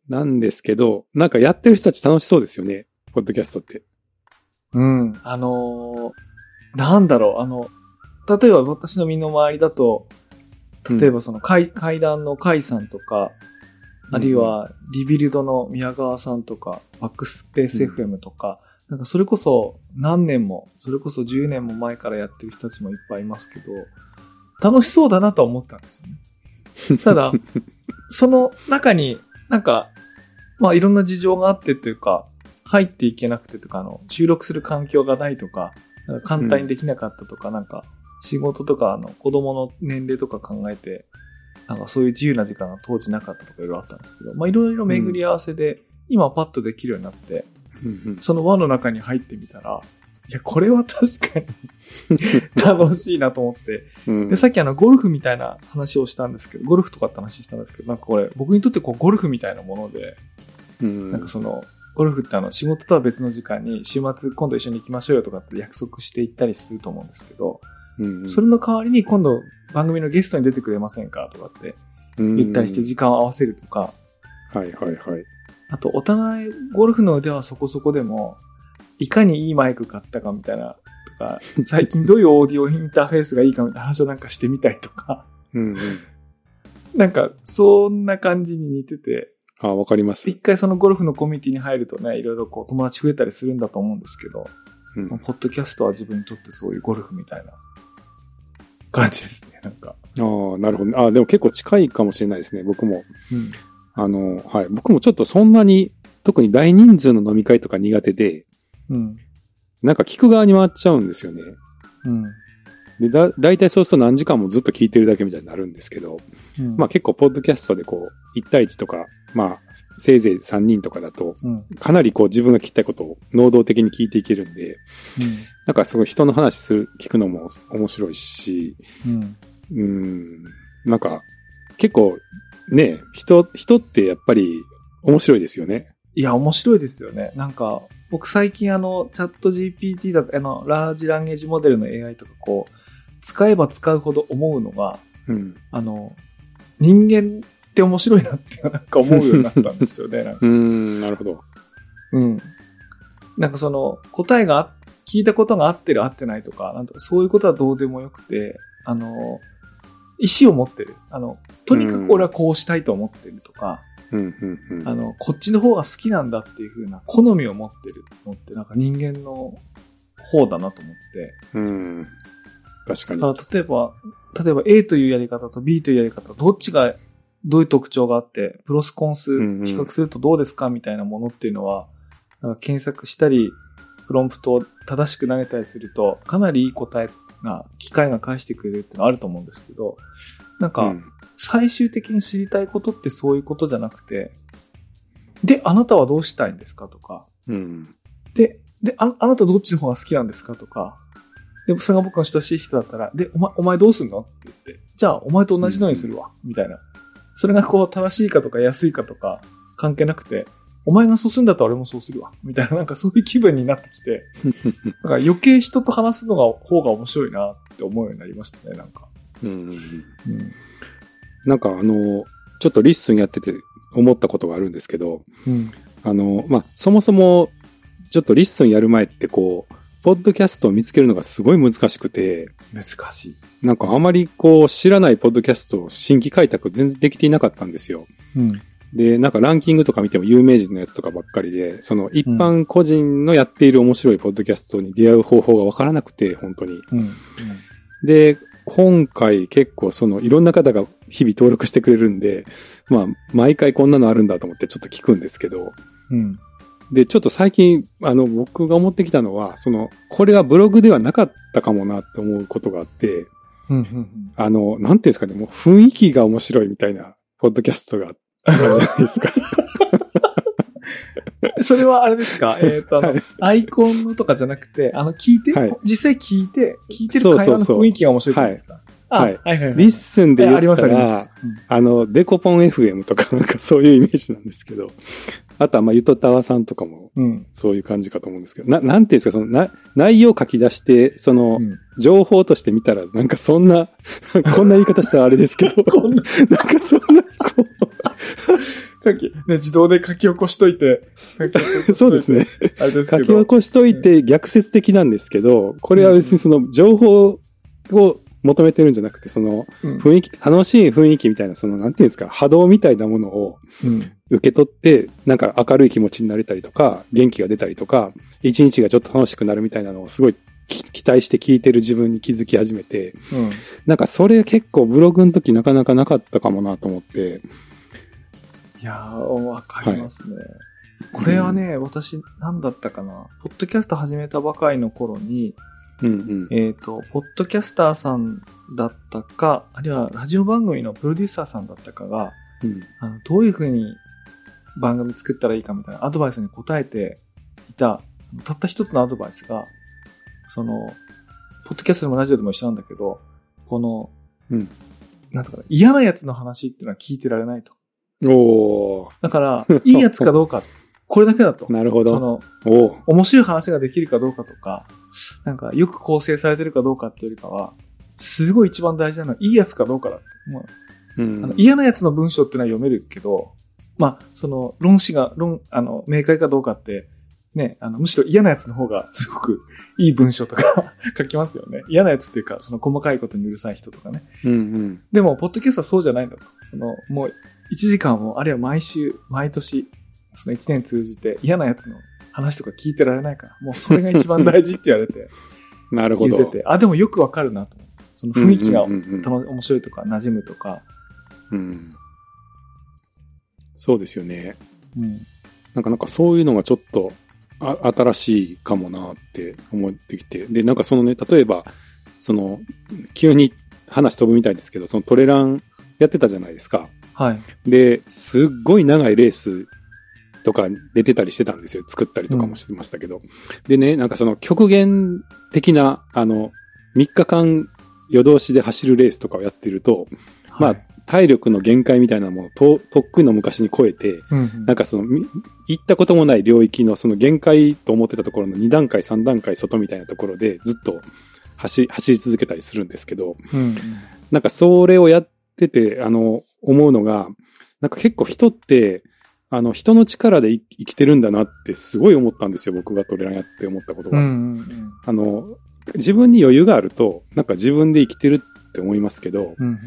なんですけど、なんかやってる人たち楽しそうですよね。ポッドキャストって。うん。あのーなんだろう、あの、例えば私の身の回りだと、例えばその階、階段の階さんとか、あるいはリビルドの宮川さんとか、バックスペース FM とか、なんかそれこそ何年も、それこそ10年も前からやってる人たちもいっぱいいますけど、楽しそうだなとは思ったんですよね。ただ、その中になんか、まあいろんな事情があってというか、入っていけなくてとか、あの、収録する環境がないとか、か簡単にできなかったとか、なんか、仕事とか、あの、子供の年齢とか考えて、なんかそういう自由な時間が当時なかったとかいろいろあったんですけど、まあいろいろ巡り合わせで、今パッとできるようになって、うんうん。その輪の中に入ってみたら、いや、これは確かに 楽しいなと思って。うん。で、さっきあの、ゴルフみたいな話をしたんですけど、ゴルフとかって話したんですけど、なんかこれ、僕にとってこう、ゴルフみたいなもので、うん。なんかその、ゴルフってあの、仕事とは別の時間に、週末今度一緒に行きましょうよとかって約束して行ったりすると思うんですけど、うんうん。それの代わりに今度番組のゲストに出てくれませんかとかって言ったりして時間を合わせるとか、はいはいはい。あとお互いゴルフの腕はそこそこでも、いかにいいマイク買ったかみたいな、とか、最近どういうオーディオインターフェースがいいかみたいな話をなんかしてみたりとか、うんうん。なんかそんな感じに似てて、あ、わかります。一回そのゴルフのコミュニティに入るとね、いろいろこう友達増えたりするんだと思うんですけど、ポッドキャストは自分にとってそういうゴルフみたいな感じですね、なんか。ああ、なるほど。あでも結構近いかもしれないですね、僕も。うん。あの、はい。僕もちょっとそんなに、特に大人数の飲み会とか苦手で、うん。なんか聞く側に回っちゃうんですよね。うん。で、だ、だいたいそうすると何時間もずっと聞いてるだけみたいになるんですけど、うん。まあ結構ポッドキャストでこう、1対1とか、まあ、せいぜい3人とかだと、うん。かなりこう自分が聞きたいことを能動的に聞いていけるんで、なんかすごい人の話する、聞くのも面白いし、うん。うん。うん、なんか、結構、ね、人、人ってやっぱり面白いですよね。いや、面白いですよね。なんか、僕最近あの、チャット GPT だと、あの、ラージランゲージモデルの AI とかこう、使えば使うほど思うのが、うん。あの、人間って面白いなってなんか思うようになったんですよね。なんかうーん、なるほど。うん。なんかその、答えがあ聞いたことが合ってる合ってないとか、なんとかそういうことはどうでもよくて、あの、意思を持ってる。あの、とにかく俺はこうしたいと思ってるとか、うん、うん、うん。あの、こっちの方が好きなんだっていう風な好みを持ってるのって、なんか人間の方だなと思って。うん。確かに。だから例えば、例えば A というやり方と B というやり方、どっちがどういう特徴があって、プロスコンス比較するとどうですか？みたいなものっていうのは、なんか検索したり、プロンプトを正しく投げたりすると、かなりいい答えが、機械が返してくれるっていうのはあると思うんですけど、なんか、うん。最終的に知りたいことってそういうことじゃなくて、で、あなたはどうしたいんですか？とか、うん。で、で、ああなたどっちの方が好きなんですか？とか、で、それが僕の親しい人だったら、で、お前、お前どうすんの？って言って、じゃあ、お前と同じのにするわ、みたいな。それがこう、正しいかとか安いかとか、関係なくて、お前がそうするんだったら俺もそうするわ、みたいな、なんかそういう気分になってきて、なんか余計人と話すのが、方が面白いなって思うようになりましたね、なんか。うんうんうんうん。なんかあの、ちょっと LISTENやってて思ったことがあるんですけど、うん。あの、まあ、そもそも、ちょっと LISTENやる前ってこう、ポッドキャストを見つけるのがすごい難しくて、難しい。なんかあまりこう、知らないポッドキャストを新規開拓全然できていなかったんですよ。うん。で、なんかランキングとか見ても有名人のやつとかばっかりで、その一般個人のやっている面白いポッドキャストに出会う方法がわからなくて、本当に。うん。で、今回結構そのいろんな方が日々登録してくれるんで、まあ、毎回こんなのあるんだと思ってちょっと聞くんですけど、うん。で、ちょっと最近、あの、僕が思ってきたのは、その、これはブログではなかったかもなって思うことがあって、うん。うん。あの、なんていうんですかね、もう雰囲気が面白いみたいな、ポッドキャストがあるじゃないですか。それはあれですか？えっ、と、あの、はい。アイコンのとかじゃなくて、あの、聞いて、はい。実際聞いて、聞いてる会話の雰囲気が面白いですかあはい。はいはいはい。 LISTENで言えば、あります、あります。ら、あの、デコポン FM とかなんかそういうイメージなんですけど、あとはまあ、ゆとたわさんとかもうん。うん。そういう感じかと思うんですけど、な、なんていうんですか、その、な、内容書き出して、そのう、ん情報として見たら、なんかそんな、こんな言い方したらあれですけど、こんな、なんかそんな、こ書き、ね、自動で書き起こしといて、いてう、そうですね。。あれです書。き起こしといて逆説的なんですけど、これは別にその情報を求めてるんじゃなくて、そのうん雰囲気、楽しい雰囲気みたいな、そのなんていうんですか、波動みたいなものをうん。受け取って、なんか明るい気持ちになれたりとか、元気が出たりとか、一日がちょっと楽しくなるみたいなのをすごいき期待して聞いてる自分に気づき始めて、うん。なんかそれ結構ブログの時なかなかなかったかもなと思って、いやー、わかりますね。これはね、私、なんだったかな。ポッドキャスト始めたばかりの頃に、うんうん。えっ、と、ポッドキャスターさんだったか、あるいはラジオ番組のプロデューサーさんだったかが、うんあの、どういうふうに番組作ったらいいかみたいなアドバイスに答えていた、たった一つのアドバイスが、その、ポッドキャストでもラジオでも一緒なんだけど、この、うんなんとかな嫌なやつの話っていうのは聞いてられないと。おー、だから、いいやつかどうか、これだけだと。なるほど。その、面白い話ができるかどうかとか、なんか、よく構成されてるかどうかっていうよりかは、すごい一番大事なのは、いいやつかどうかだって。もううんあの嫌なやつの文章っていうのは読めるけど、まあ、その、論旨が、論、あの、明快かどうかって、ね、あの、むしろ嫌なやつの方がすごくいい文章とか 書きますよね。嫌なやつっていうか、その細かいことにうるさい人とかね。うんうん。でも、ポッドキャストはそうじゃないんだと。その、もう、1時間も、あるいは毎週、毎年、その1年通じて嫌なやつの話とか聞いてられないから、もうそれが一番大事って言われて、なるほど。言ってて、あ、でもよくわかるなと思って。その雰囲気が面白いとか、馴染むとか、うん。そうですよね。うん。なんかなんかそういうのがちょっとあ新しいかもなって思ってきて。で、なんかそのね、例えば、その、急に話飛ぶみたいですけど、そのトレランやってたじゃないですか。はい。で、すっごい長いレースとか出てたりしてたんですよ。作ったりとかもしてましたけど。でね、なんかその極限的な、あの、3日間夜通しで走るレースとかをやってると、まあはい、体力の限界みたいなものをととっくの昔に超えて、うんうんなんかその、み行ったこともない領域のその限界と思ってたところの2段階、3段階外みたいなところでずっと走り、走り続けたりするんですけど、うんうんなんかそれをやってて、あの、思うのが、なんか結構人って、あの、人の力で生生きてるんだなってすごい思ったんですよ、僕がトレランやって思ったことが。うんうんあの、自分に余裕があると、なんか自分で生きてるって思いますけど、うんうん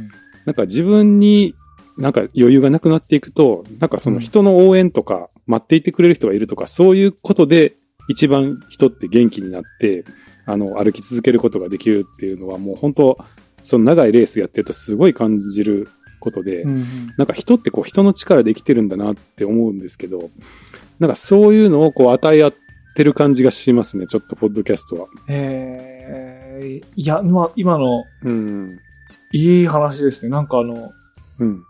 なんか自分になんか余裕がなくなっていくと、なんかその人の応援とか、待っていてくれる人がいるとか、そういうことで一番人って元気になって、あの、歩き続けることができるっていうのはもう本当、その長いレースやってるとすごい感じることで、うんうんなんか人ってこう人の力で生きてるんだなって思うんですけど、なんかそういうのをこう与え合ってる感じがしますね、ちょっとポッドキャストは。えー、いや、まあ、今のうん。いい話ですね。なんかあの、うん。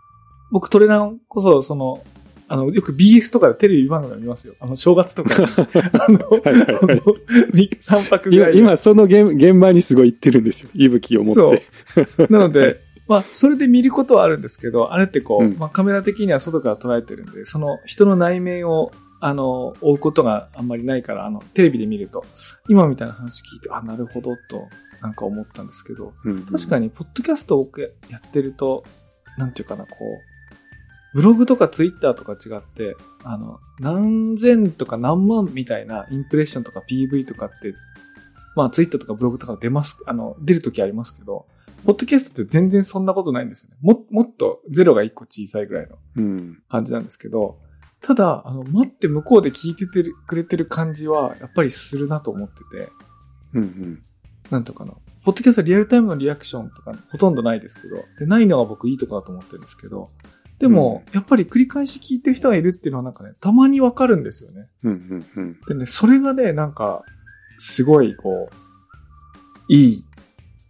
僕トレランこそ、その、あの、よく BS とかでテレビ番組見ますよ。あの、正月とかに。あの、はいはいはいあの3泊ぐ今らいで。今その現現場にすごい行ってるんですよ。息吹を持って。なので、まあ、それで見ることはあるんですけど、あれってこう、うん。まあ、カメラ的には外から捉えてるんで、その人の内面を、あの、追うことがあんまりないから、あの、テレビで見ると、今みたいな話聞いて、あ、なるほど、と、なんか思ったんですけど、うん。確かに、ポッドキャストを僕やってると、なんていうかな、こう、ブログとかツイッターとか違って、あの、何千とか何万みたいなインプレッションとか PV とかって、まあツイッターとかブログとか出ます、あの、出るときありますけど、ポッドキャストって全然そんなことないんですよね。も、もっとゼロが一個小さいぐらいのうん。感じなんですけど、ただ、あの、待って向こうで聞いててるくれてる感じは、やっぱりするなと思ってて、うんうん。なんとかな。ポッドキャストリアルタイムのリアクションとかほとんどないですけど、で、ないのが僕いいとこだと思ってるんですけど、でも、やっぱり繰り返し聞いてる人がいるっていうのはなんかね、たまにわかるんですよね。うんうんうん。でね、それがね、なんか、すごい、こう、いい、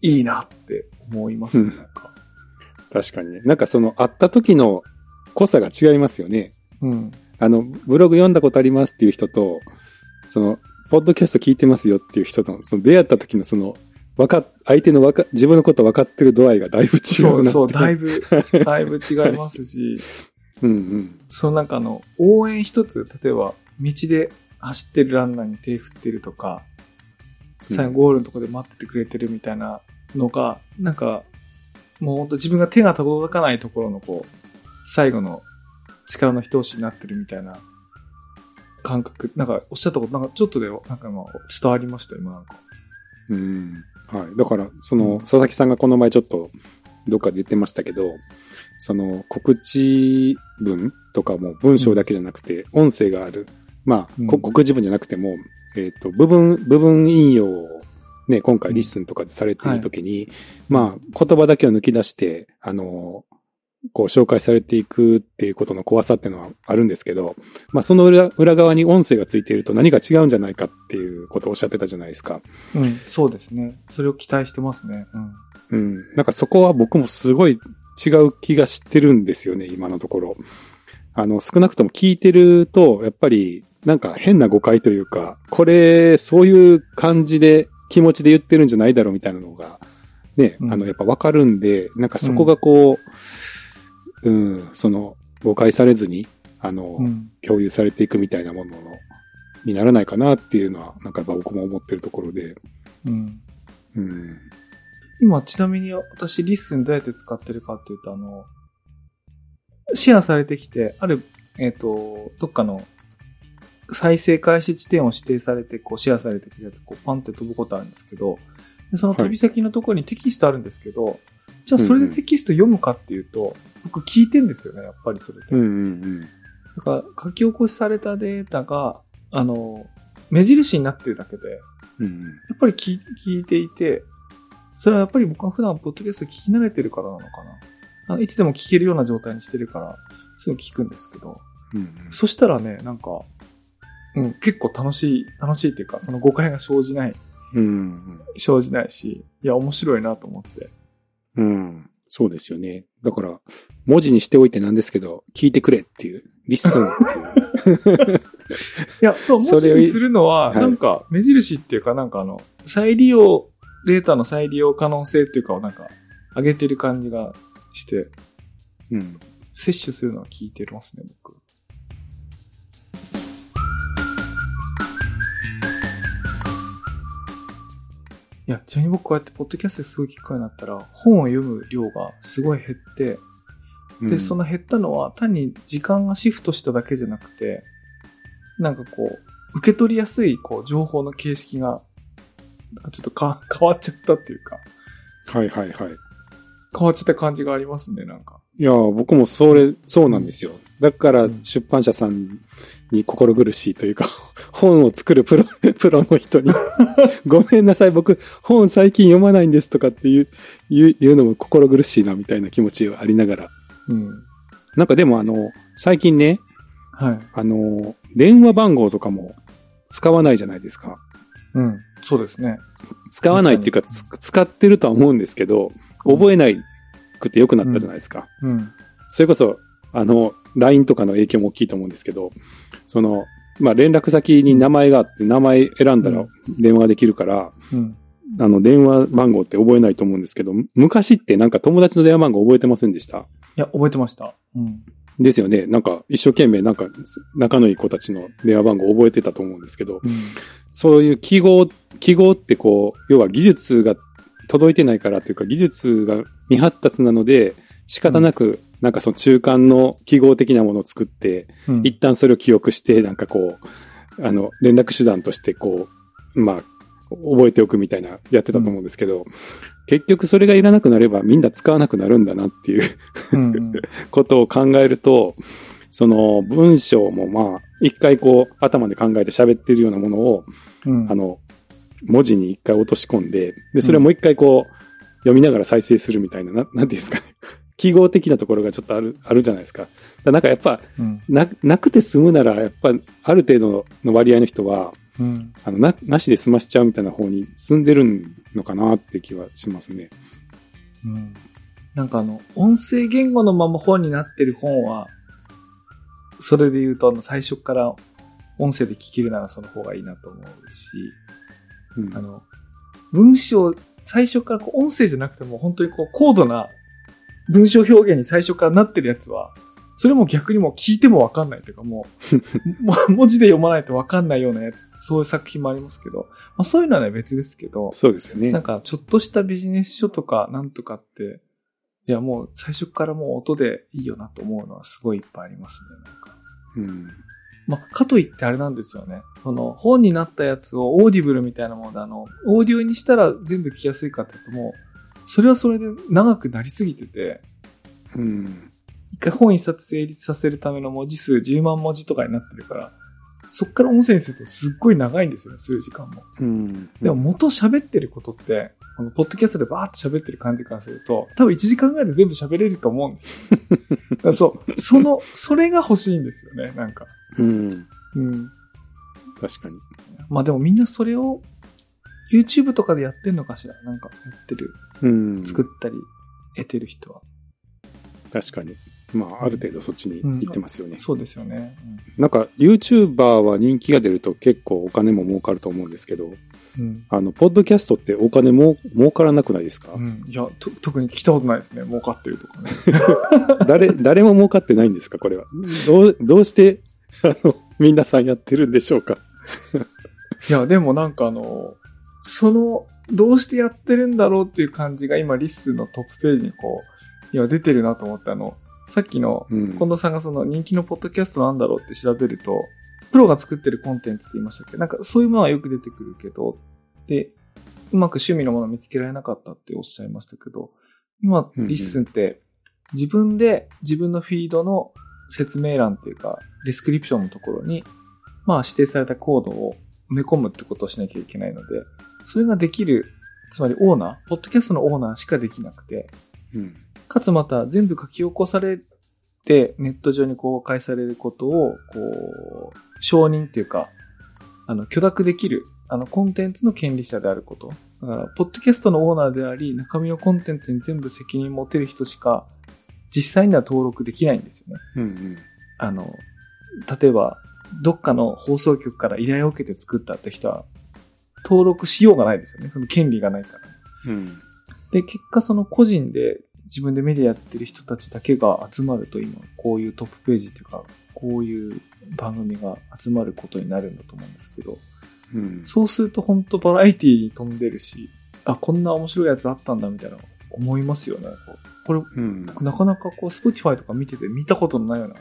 いいなって思いますね、うんなんか。確かにね。なんかその会った時の濃さが違いますよね。うん。あの、ブログ読んだことありますっていう人と、その、ポッドキャスト聞いてますよっていう人との、その出会った時のその、わかっ、相手のわか、自分のこと分かってる度合いがだいぶ違なって。そううそう、だいぶ、だいぶ違いますし、うんうん。そのなんかあの、応援一つ、例えば、道で走ってるランナーに手振ってるとか、最後ゴールのとこで待っててくれてるみたいなのが、なんか、もう本当自分が手が届かないところのこう、最後の力の一押しになってるみたいな感覚、なんかおっしゃったこと、なんかちょっとで、なんかまあ伝わりました、今なんか。うん。はい。だから、その、佐々木さんがこの前ちょっと、どっかで言ってましたけど、その、告知文とかも文章だけじゃなくて、音声がある。まあ、こうん告知文じゃなくても、えっ、と、部分、部分引用を、ね、今回 LISTENとかでされているときに、まあ、言葉だけを抜き出して、あの、こう紹介されていくっていうことの怖さっていうのはあるんですけど、まあその裏裏側に音声がついていると何が違うんじゃないかっていうことをおっしゃってたじゃないですか。うん、そうですね。それを期待してますね。うん。うん。なんかそこは僕もすごい違う気がしてるんですよね、今のところ。あの、少なくとも聞いてると、やっぱり、なんか変な誤解というか、これ、そういう感じで、気持ちで言ってるんじゃないだろうみたいなのが、ね、うんあの、やっぱわかるんで、なんかそこがこう、うん、その、誤解されずに、あの、うん。共有されていくみたいなもののにならないかなっていうのは、なんかやっぱ僕も思ってるところで、うん。うん。今、ちなみに私、 LISTENどうやって使ってるかっていうと、あの、シェアされてきて、ある、えっ、と、どっかの再生開始地点を指定されて、こう、シェアされてきたやつ、こう、パンって飛ぶことあるんですけど、でその飛び先のところにテキストあるんですけど、じゃあそれでテキスト読むかっていうと、僕聞いてんですよね、やっぱりそれで。うんうんうん。だから書き起こしされたデータが、あの、目印になってるだけで、うんうん。やっぱり聞い聞いていて、それはやっぱり僕は普段ポッドキャスト聞き慣れてるからなのかな。いつでも聞けるような状態にしてるから、すぐ聞くんですけど、うんうんそしたらね、なんか、うん、結構楽しい、楽しいっていうか、その誤解が生じない、うん生じないし、いや、面白いなと思って。うん。うん。そうですよね。だから、文字にしておいてなんですけど、聞いてくれっていう、 LISTENっていう。いや、そう、文字にするのは、はいなんか、目印っていうか、なんかあの、再利用、データの再利用可能性っていうかをなんか、上げてる感じがして、うん。摂取するのは聞いてますね、僕。いや、ちなみに僕こうやってポッドキャストですごい聞くようになったら、本を読む量がすごい減って、で、その減ったのは単に時間がシフトしただけじゃなくて、なんかこう、受け取りやすいこう情報の形式が、ちょっとか 変わっちゃったっていうか、はいはいはい。変わっちゃった感じがありますね、なんか。いや、僕もそれ、そうなんですよ。だからうん出版社さんに心苦しいというか、本を作るプロ、プロの人に、ごめんなさい、僕、本最近読まないんですとかっていう、いうのも心苦しいなみたいな気持ちはありながら、うん。なんかでもあの、最近ね、はい。あの、電話番号とかも使わないじゃないですか。うん。そうですね。使わないっていうか、つ使ってるとは思うんですけど、覚えないくて良くなったじゃないですか。うん。それこそ、あの、LINE とかの影響も大きいと思うんですけど、その、まあ、連絡先に名前があって、名前選んだら電話できるから、うん。あの、電話番号って覚えないと思うんですけど、昔ってなんか友達の電話番号覚えてませんでした？いや、覚えてました。うん。ですよね。なんか、一生懸命なんか、仲のいい子たちの電話番号覚えてたと思うんですけど、うん。そういう記号、記号ってこう、要は技術が届いてないからというか、技術が未発達なので、仕方なく、なんかその中間の記号的なものを作って、うん一旦それを記憶して、なんかこう、あの、連絡手段としてこう、まあ、覚えておくみたいな、やってたと思うんですけど、結局それがいらなくなればみんな使わなくなるんだなっていううんうん。ことを考えると、その文章もまあ、一回こう頭で考えて喋ってるようなものを、うんあの、文字に一回落とし込んで、で、それをもう一回こう、読みながら再生するみたいな、ななんていうんですかね。記号的なところがちょっとある、あるじゃないですか。だからなんかやっぱ、うん。な、なくて済むなら、やっぱ、ある程度の割合の人は、うん。あの、な、なしで済ましちゃうみたいな方に進んでるのかなって気はしますね。うん。なんかあの、音声言語のまま本になってる本は、それで言うと、あの、最初から音声で聞けるならその方がいいなと思うし、うんあ。の、文章、最初からこう音声じゃなくても本当にこう高度な文章表現に最初からなってるやつは、それも逆にもう聞いてもわかんないというかもう、も文字で読まないとわかんないようなやつ、そういう作品もありますけど、まあそういうのはね別ですけど、そうですよねなん。かちょっとしたビジネス書とかなんとかって、いやもう最初からもう音でいいよなと思うのはすごいいっぱいありますね、なんか。うん。まあ、かといってあれなんですよね。その、本になったやつを Audibleみたいなもので、あの、オーディオにしたら全部聞きやすいかっていうともう、それはそれで長くなりすぎてて、うん。一回本一冊成立させるための文字数10万文字とかになってるから、そっから音声にするとすっごい長いんですよね、数時間も。うん。でも元喋ってることって、このポッドキャストでバーって喋ってる感じからすると、多分1時間ぐらいで全部喋れると思うんですよ。だからそう、その、それが欲しいんですよね、なんか。うん。うん。確かに。まあでもみんなそれを YouTube とかでやってんのかしら？なんかやってる、うん。作ったり得てる人は。確かに。まあ、ある程度そっちに行ってますよね。そうですよね。なんか、YouTuber は人気が出ると結構お金も儲かると思うんですけど、うん。あの、ポッドキャストってお金も儲からなくないですか、うん。うん、いやと、特に聞いたことないですね。儲かってるとかね。誰、誰も儲かってないんですか？これは。どう、どうして、あの、皆さんやってるんでしょうか？いや、でもなんかあの、その、どうしてやってるんだろうっていう感じが今 LISTENのトップページにこう、いや、出てるなと思ってあの、さっきのうん。近藤さんがその人気のポッドキャストなんだろうって調べると、プロが作ってるコンテンツって言いましたっけ？なんかそういうものはよく出てくるけど、で、うまく趣味のものを見つけられなかったっておっしゃいましたけど、今、 LISTENって自分で自分のフィードの説明欄っていうか、ディスクリプションのところに、まあ指定されたコードを埋め込むってことをしなきゃいけないので、それができる、つまりオーナー、ポッドキャストのオーナーしかできなくて、うん。かつまた全部書き起こされて、ネット上に公開されることを、こう、承認っていうか、あの、許諾できる、あの、コンテンツの権利者であること。だから、ポッドキャストのオーナーであり、中身のコンテンツに全部責任持てる人しか、実際には登録できないんですよね。うんうん。あの、例えば、どっかの放送局から依頼を受けて作ったって人は、登録しようがないですよね。その権利がないから。うん。で、結果その個人で自分でメディアやってる人たちだけが集まると今、こういうトップページっていうか、こういう番組が集まることになるんだと思うんですけど、うん。そうすると本当バラエティに飛んでるし、あ、こんな面白いやつあったんだみたいな思いますよね。これ、うん。僕なかなかこう、Spotify とか見てて見たことのないような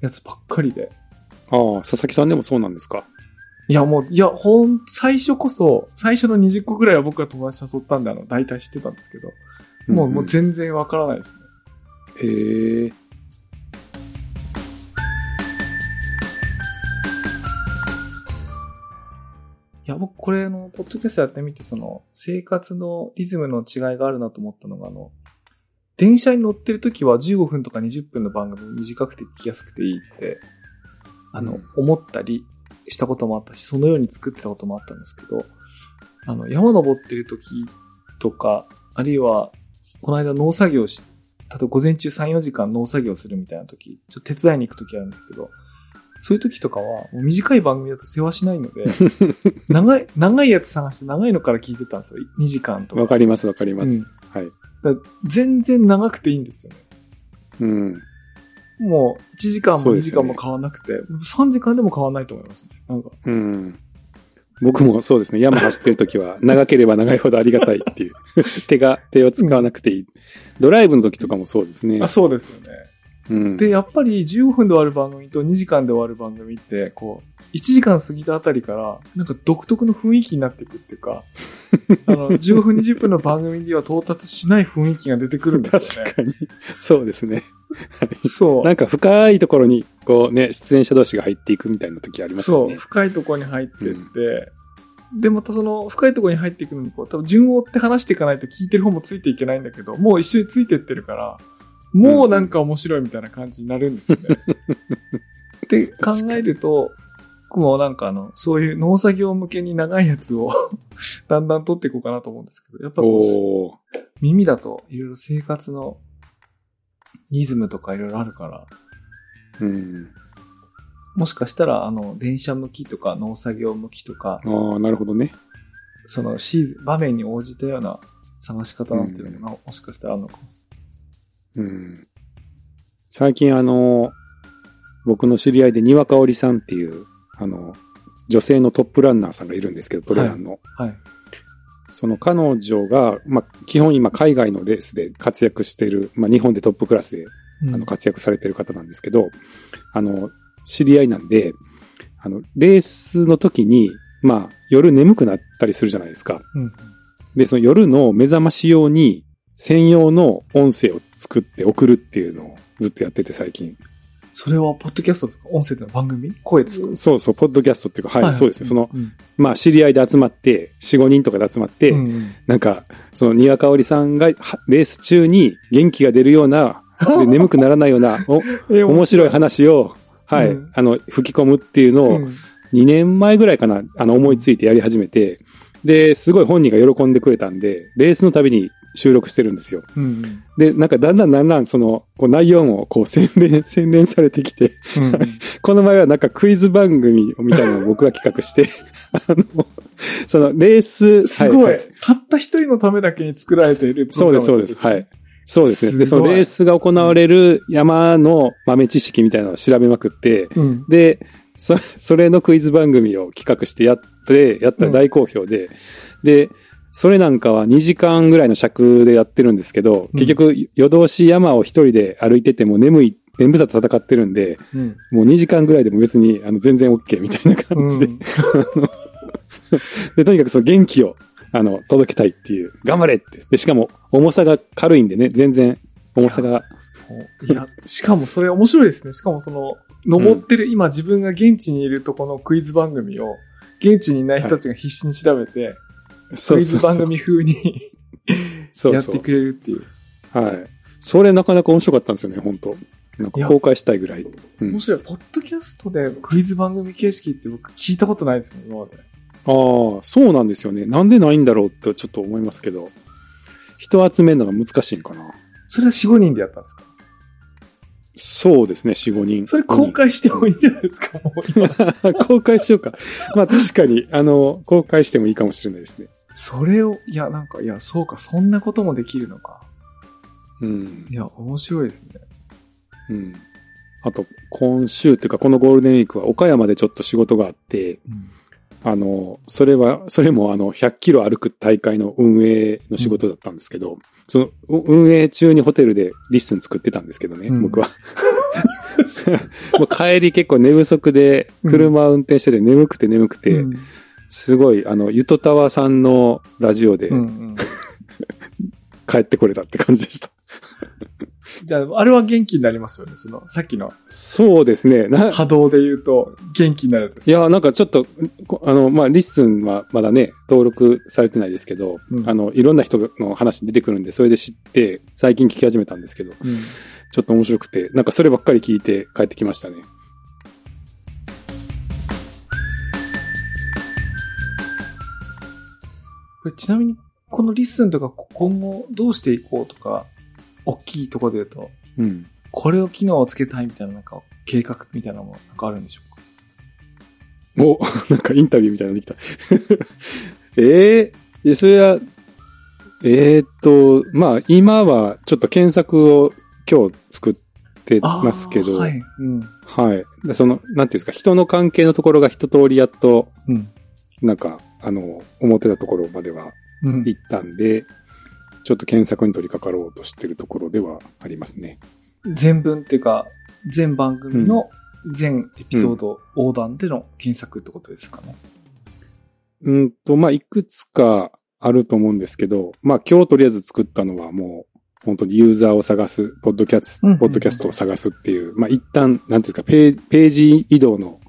やつばっかりで。ああ、佐々木さんでもそうなんですか？いやもう、いや、ほん、最初こそ、最初の20個ぐらいは僕が友達誘ったんで、あの、大体知ってたんですけど、もう、んんもう全然わからないですね。へえ。いや、僕これの、ポッドキャストやってみて、その、生活のリズムの違いがあるなと思ったのが、あの、電車に乗ってる時は15分とか20分の番組短くて聞きやすくていいって、あの、うん思ったりしたこともあったし、そのように作ってたこともあったんですけど、あの、山登ってる時とか、あるいは、この間農作業し、例えば午前中3、4時間農作業するみたいな時、ちょっと手伝いに行く時あるんですけど、そういう時とかは、もう短い番組だと世話しないので、長い、長いやつ探して長いのから聞いてたんですよ。2時間とか。わかりますわかります。はい。だから全然長くていいんですよね。うん。もう1時間も2そうですよね時間も変わらなくて、3時間でも変わらないと思いますね。なんか、うん。僕もそうですね。山走ってる時は、長ければ長いほどありがたいっていう。手が、手を使わなくていい。ドライブの時とかもそうですねあ、。そうですよね。うん。で、やっぱり15分で終わる番組と2時間で終わる番組って、こう、1時間過ぎたあたりから、なんか独特の雰囲気になっていくっていうか、あの、15分20分の番組では到達しない雰囲気が出てくるんですよね。確かに。そうですね。そう。なんか深いところに、こうね、出演者同士が入っていくみたいな時ありますよそう、ね。深いところに入ってって、で、またその深いところに入っていくのに、こう、多分順を追って話していかないと聞いてる方もついていけないんだけど、もう一緒についてってるから、もうなんか面白いみたいな感じになるんですよね。って考えると、僕もなんかあの、そういう農作業向けに長いやつを だんだん取っていこうかなと思うんですけど、やっぱこう。耳だといろいろ生活のリズムとかいろいろあるから、うん。もしかしたらあの、電車向きとか農作業向きとか、ああ、なるほどね。そのシーズン、場面に応じたような探し方なんていうのが、もしかしたらあるのかも。うん。最近あの、僕の知り合いで庭香織さんっていう、あの、女性のトップランナーさんがいるんですけど、トレランの。はい。その彼女が、まあ、基本今海外のレースで活躍している、まあ、日本でトップクラスでうんあの活躍されている方なんですけど、あの、知り合いなんで、あの、レースの時に、まあ、夜眠くなったりするじゃないですか。うん。で、その夜の目覚まし用に、専用の音声を作って送るっていうのをずっとやってて最近。それは、ポッドキャストですか？音声での番組？声ですか？そうそう、ポッドキャストっていうか、はい、そうですね。その、うん。まあ、知り合いで集まって、4、5人とかで集まって、うんうん。なんか、その、庭香織さんがはレース中に元気が出るような、で眠くならないような、お、え面白い。話を、はい、うん。あの、吹き込むっていうのを、うん。2年前ぐらいかな、あの、思いついてやり始めて、で、すごい本人が喜んでくれたんで、レースのたびに収録してるんですよ。うんで、なんかだんだんだんだんその、こう内容もこう洗練、洗練されてきて、うんうん この前はなんかクイズ番組みたいなのを僕が企画して、あの、そのレース、すごい、ははたった一人のためだけに作られているプそうです、ログラムそうです。はい。そうですね。で、すごいそのレースが行われる山の豆知識みたいなのを調べまくって、うん。で、そ、それのクイズ番組を企画してやって、やったら大好評で、で、それなんかは2時間ぐらいの尺でやってるんですけど、うん。結局夜通し山を一人で歩いてても眠い、眠さと戦ってるんで、うん。もう2時間ぐらいでも別にあの全然 OK みたいな感じで、うん。で、とにかくその元気を、あの、届けたいっていう、頑張れって。で、しかも重さが軽いんでね、全然重さが、いや、しかもそれ面白いですね。しかもその、登ってる、今自分が現地にいるとこのクイズ番組を、現地にいない人たちが必死に調べて、クイズ番組風に。やってくれるっていう。はい。それなかなか面白かったんですよね、本当なんか公開したいぐらい。うん面白い。ポッドキャストでクイズ番組形式って僕聞いたことないですね、今まで。ああ、そうなんですよね。なんでないんだろうってちょっと思いますけど、人集めるのが難しいんかな。それは4、5人でやったんですか？そうですね、4、5人。それ公開してもいいんじゃないですか？もう今 公開しようか。まあ確かに、あの、公開してもいいかもしれないですね。それを、いや、なんか、いや、そうか、そんなこともできるのか。うんい。や、面白いですね。うん。あと、今週っていうか、このゴールデンウィークは岡山でちょっと仕事があって、あの、それは、それもあの、100キロ歩く大会の運営の仕事だったんですけど、その、う運営中にホテルで LISTEN作ってたんですけどね、うん僕は。もう帰り結構寝不足で、車運転してて眠くて眠くて、うんすごい、あの、ゆとたわさんのラジオでうんうん 帰ってこれたって感じでした。じゃああれは元気になりますよね。その、さっきのそうですね。な波動で言うと元気になるんですいや、なんかちょっと、こあの、まあ、 LISTENはまだね、登録されてないですけど、うんあの、いろんな人の話出てくるんで、それで知って、最近聞き始めたんですけど、うん。ちょっと面白くて、なんかそればっかり聞いて帰ってきましたね。これちなみに、この LISTENとか今後どうしていこうとか、大きいところで言うと、うん。これを機能をつけたいみたいななんか計画みたいなのもなんかあるんでしょうか？お、なんかインタビューみたいなのできた。ええいやそれは、えーっと、まあ、今はちょっと検索を今日作ってますけど、はい。うん。はい。でその、なんていうんですか、人の関係のところが一通りやっと、うん。なんか、あの、思ってたところまではうん。行ったんで、ちょっと検索に取り掛かろうとしてるところではありますね。全文っていうか、全番組の全エピソード横断での検索ってことですかね。うんと、まあ、いくつかあると思うんですけど、まあ、今日とりあえず作ったのはもう、本当にユーザーを探す、ポッドキャスト、うんうんうんポッドキャストを探すっていう、まあ、一旦、なんていうか、ペーページ移動の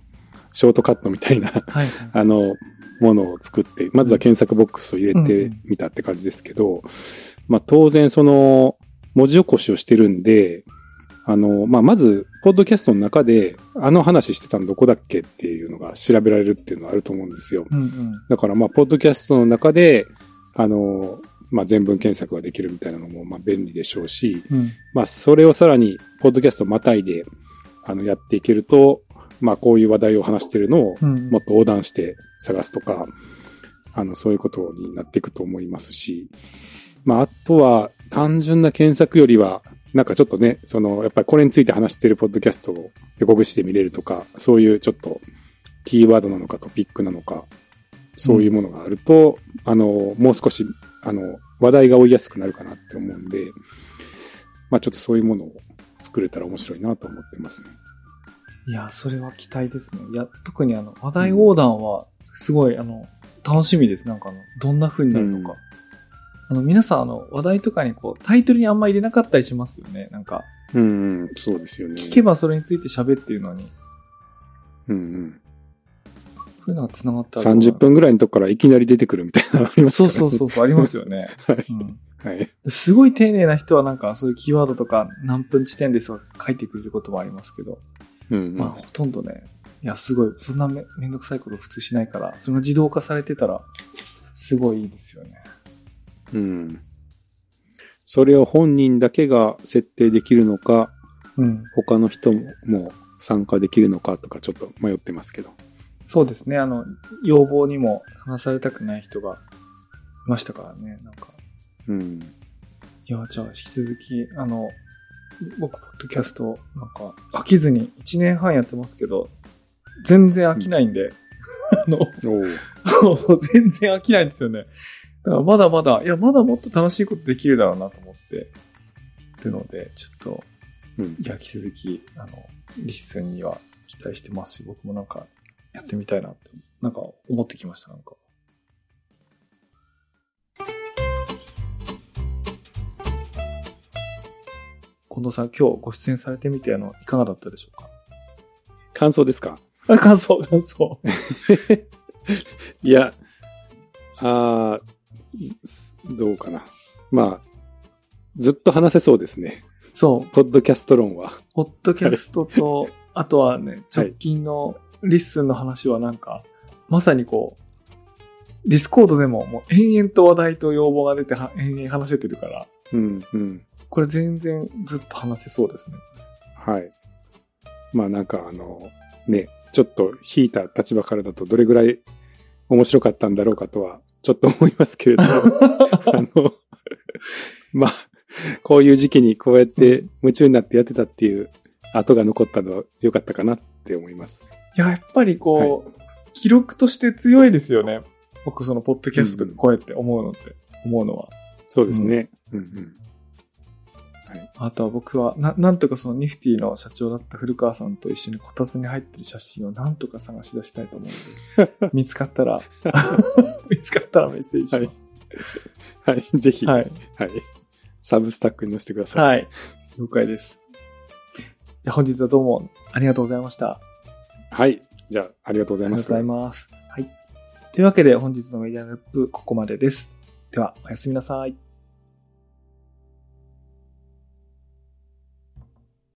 ショートカットみたいな、はい。あの、ものを作って、まずは検索ボックスを入れてうんうんみたって感じですけど、まあ当然その文字起こしをしてるんで、あの、まあまず、ポッドキャストの中で、あの話してたのどこだっけっていうのが調べられるっていうのはあると思うんですよ。うんうん。だからまあ、ポッドキャストの中で、あの、まあ全文検索ができるみたいなのもまあ便利でしょうし、うん。まあそれをさらに、ポッドキャストまたいで、あの、やっていけると、まあこういう話題を話してるのをうん。もっと横断して探すとか、あの、そういうことになっていくと思いますし、まあ、あとは、単純な検索よりは、なんかちょっとね、その、やっぱりこれについて話してるポッドキャストを横串で見れるとか、そういうちょっと、キーワードなのかトピックなのか、そういうものがあると、あの、もう少し、あの、話題が追いやすくなるかなって思うんで、まあちょっとそういうものを作れたら面白いなと思ってますね。いや、それは期待ですね。いや、特にあの、話題横断は、すごい、あの、楽しみです。なんかあの、どんな風になるのか。あの、皆さん、あの、話題とかにこう、タイトルにあんま入れなかったりしますよね。なんか、うん、うん、そうですよね。聞けばそれについて喋ってるのに、うんうん。そういうのが繋がったら。30分ぐらいのとこからいきなり出てくるみたいなのありますそうね。そうそうそう、ありますよね。はいうんはい。すごい丁寧な人はなんかそういうキーワードとか何分地点ですとか書いてくれることもありますけど、うんうんまあほとんどね、いやすごい、そんなめめんどくさいこと普通しないから、それが自動化されてたら、すごいいいですよね。うん。それを本人だけが設定できるのか、うん。他の人も参加できるのかとかちょっと迷ってますけど。そうですね、あの、要望にも話されたくない人がいましたからね、なんか。うん。いや、じゃあ引き続き、あの、僕、ポッドキャスト、なんか、飽きずに1年半やってますけど、全然飽きないんで、あの、おう 全然飽きないんですよね。だからまだまだ、いや、まだもっと楽しいことできるだろうなと思ってるので、ちょっと、うん引き続き、あの、リッスンには期待してますし、僕もなんか、やってみたいなって、なんか思ってきました、なんか。近藤さん、今日ご出演されてみて、あの、いかがだったでしょうか？感想ですか？あ 感想、感想。いや、あどうかな。まあ、ずっと話せそうですね。そう、ポッドキャスト論は。ポッドキャストと、あとはね、直近の LISTEN の話はなんか、まさにこう、ディスコードでももう延々と話題と要望が出ては延々話せてるから、うん、うん。これ全然ずっと話せそうですね。はい。まあなんかあの、ね、ちょっと引いた立場からだとどれぐらい面白かったんだろうかとは、ちょっと思いますけれど、あの、まあ、こういう時期にこうやって夢中になってやってたっていう後が残ったのは良かったかなって思います。いや、やっぱりこう、記録として強いですよね。僕そのポッドキャストでこうやって思うのって、思うのは。そうですね。うん、うん、はい。あとは僕は、な、なんとかそのニフティの社長だった古川さんと一緒にこたつに入ってる写真をなんとか探し出したいと思うので、見つかったら、見つかったらメッセージします。はい。ぜひ、は。はいい。サブスタックに載せてください。はい。了解です。じゃあ本日はどうもありがとうございました。はい。じゃあ、ありがとうございます。ありがとうございます。はい。というわけで本日のメディアループここまでです。では、おやすみなさい。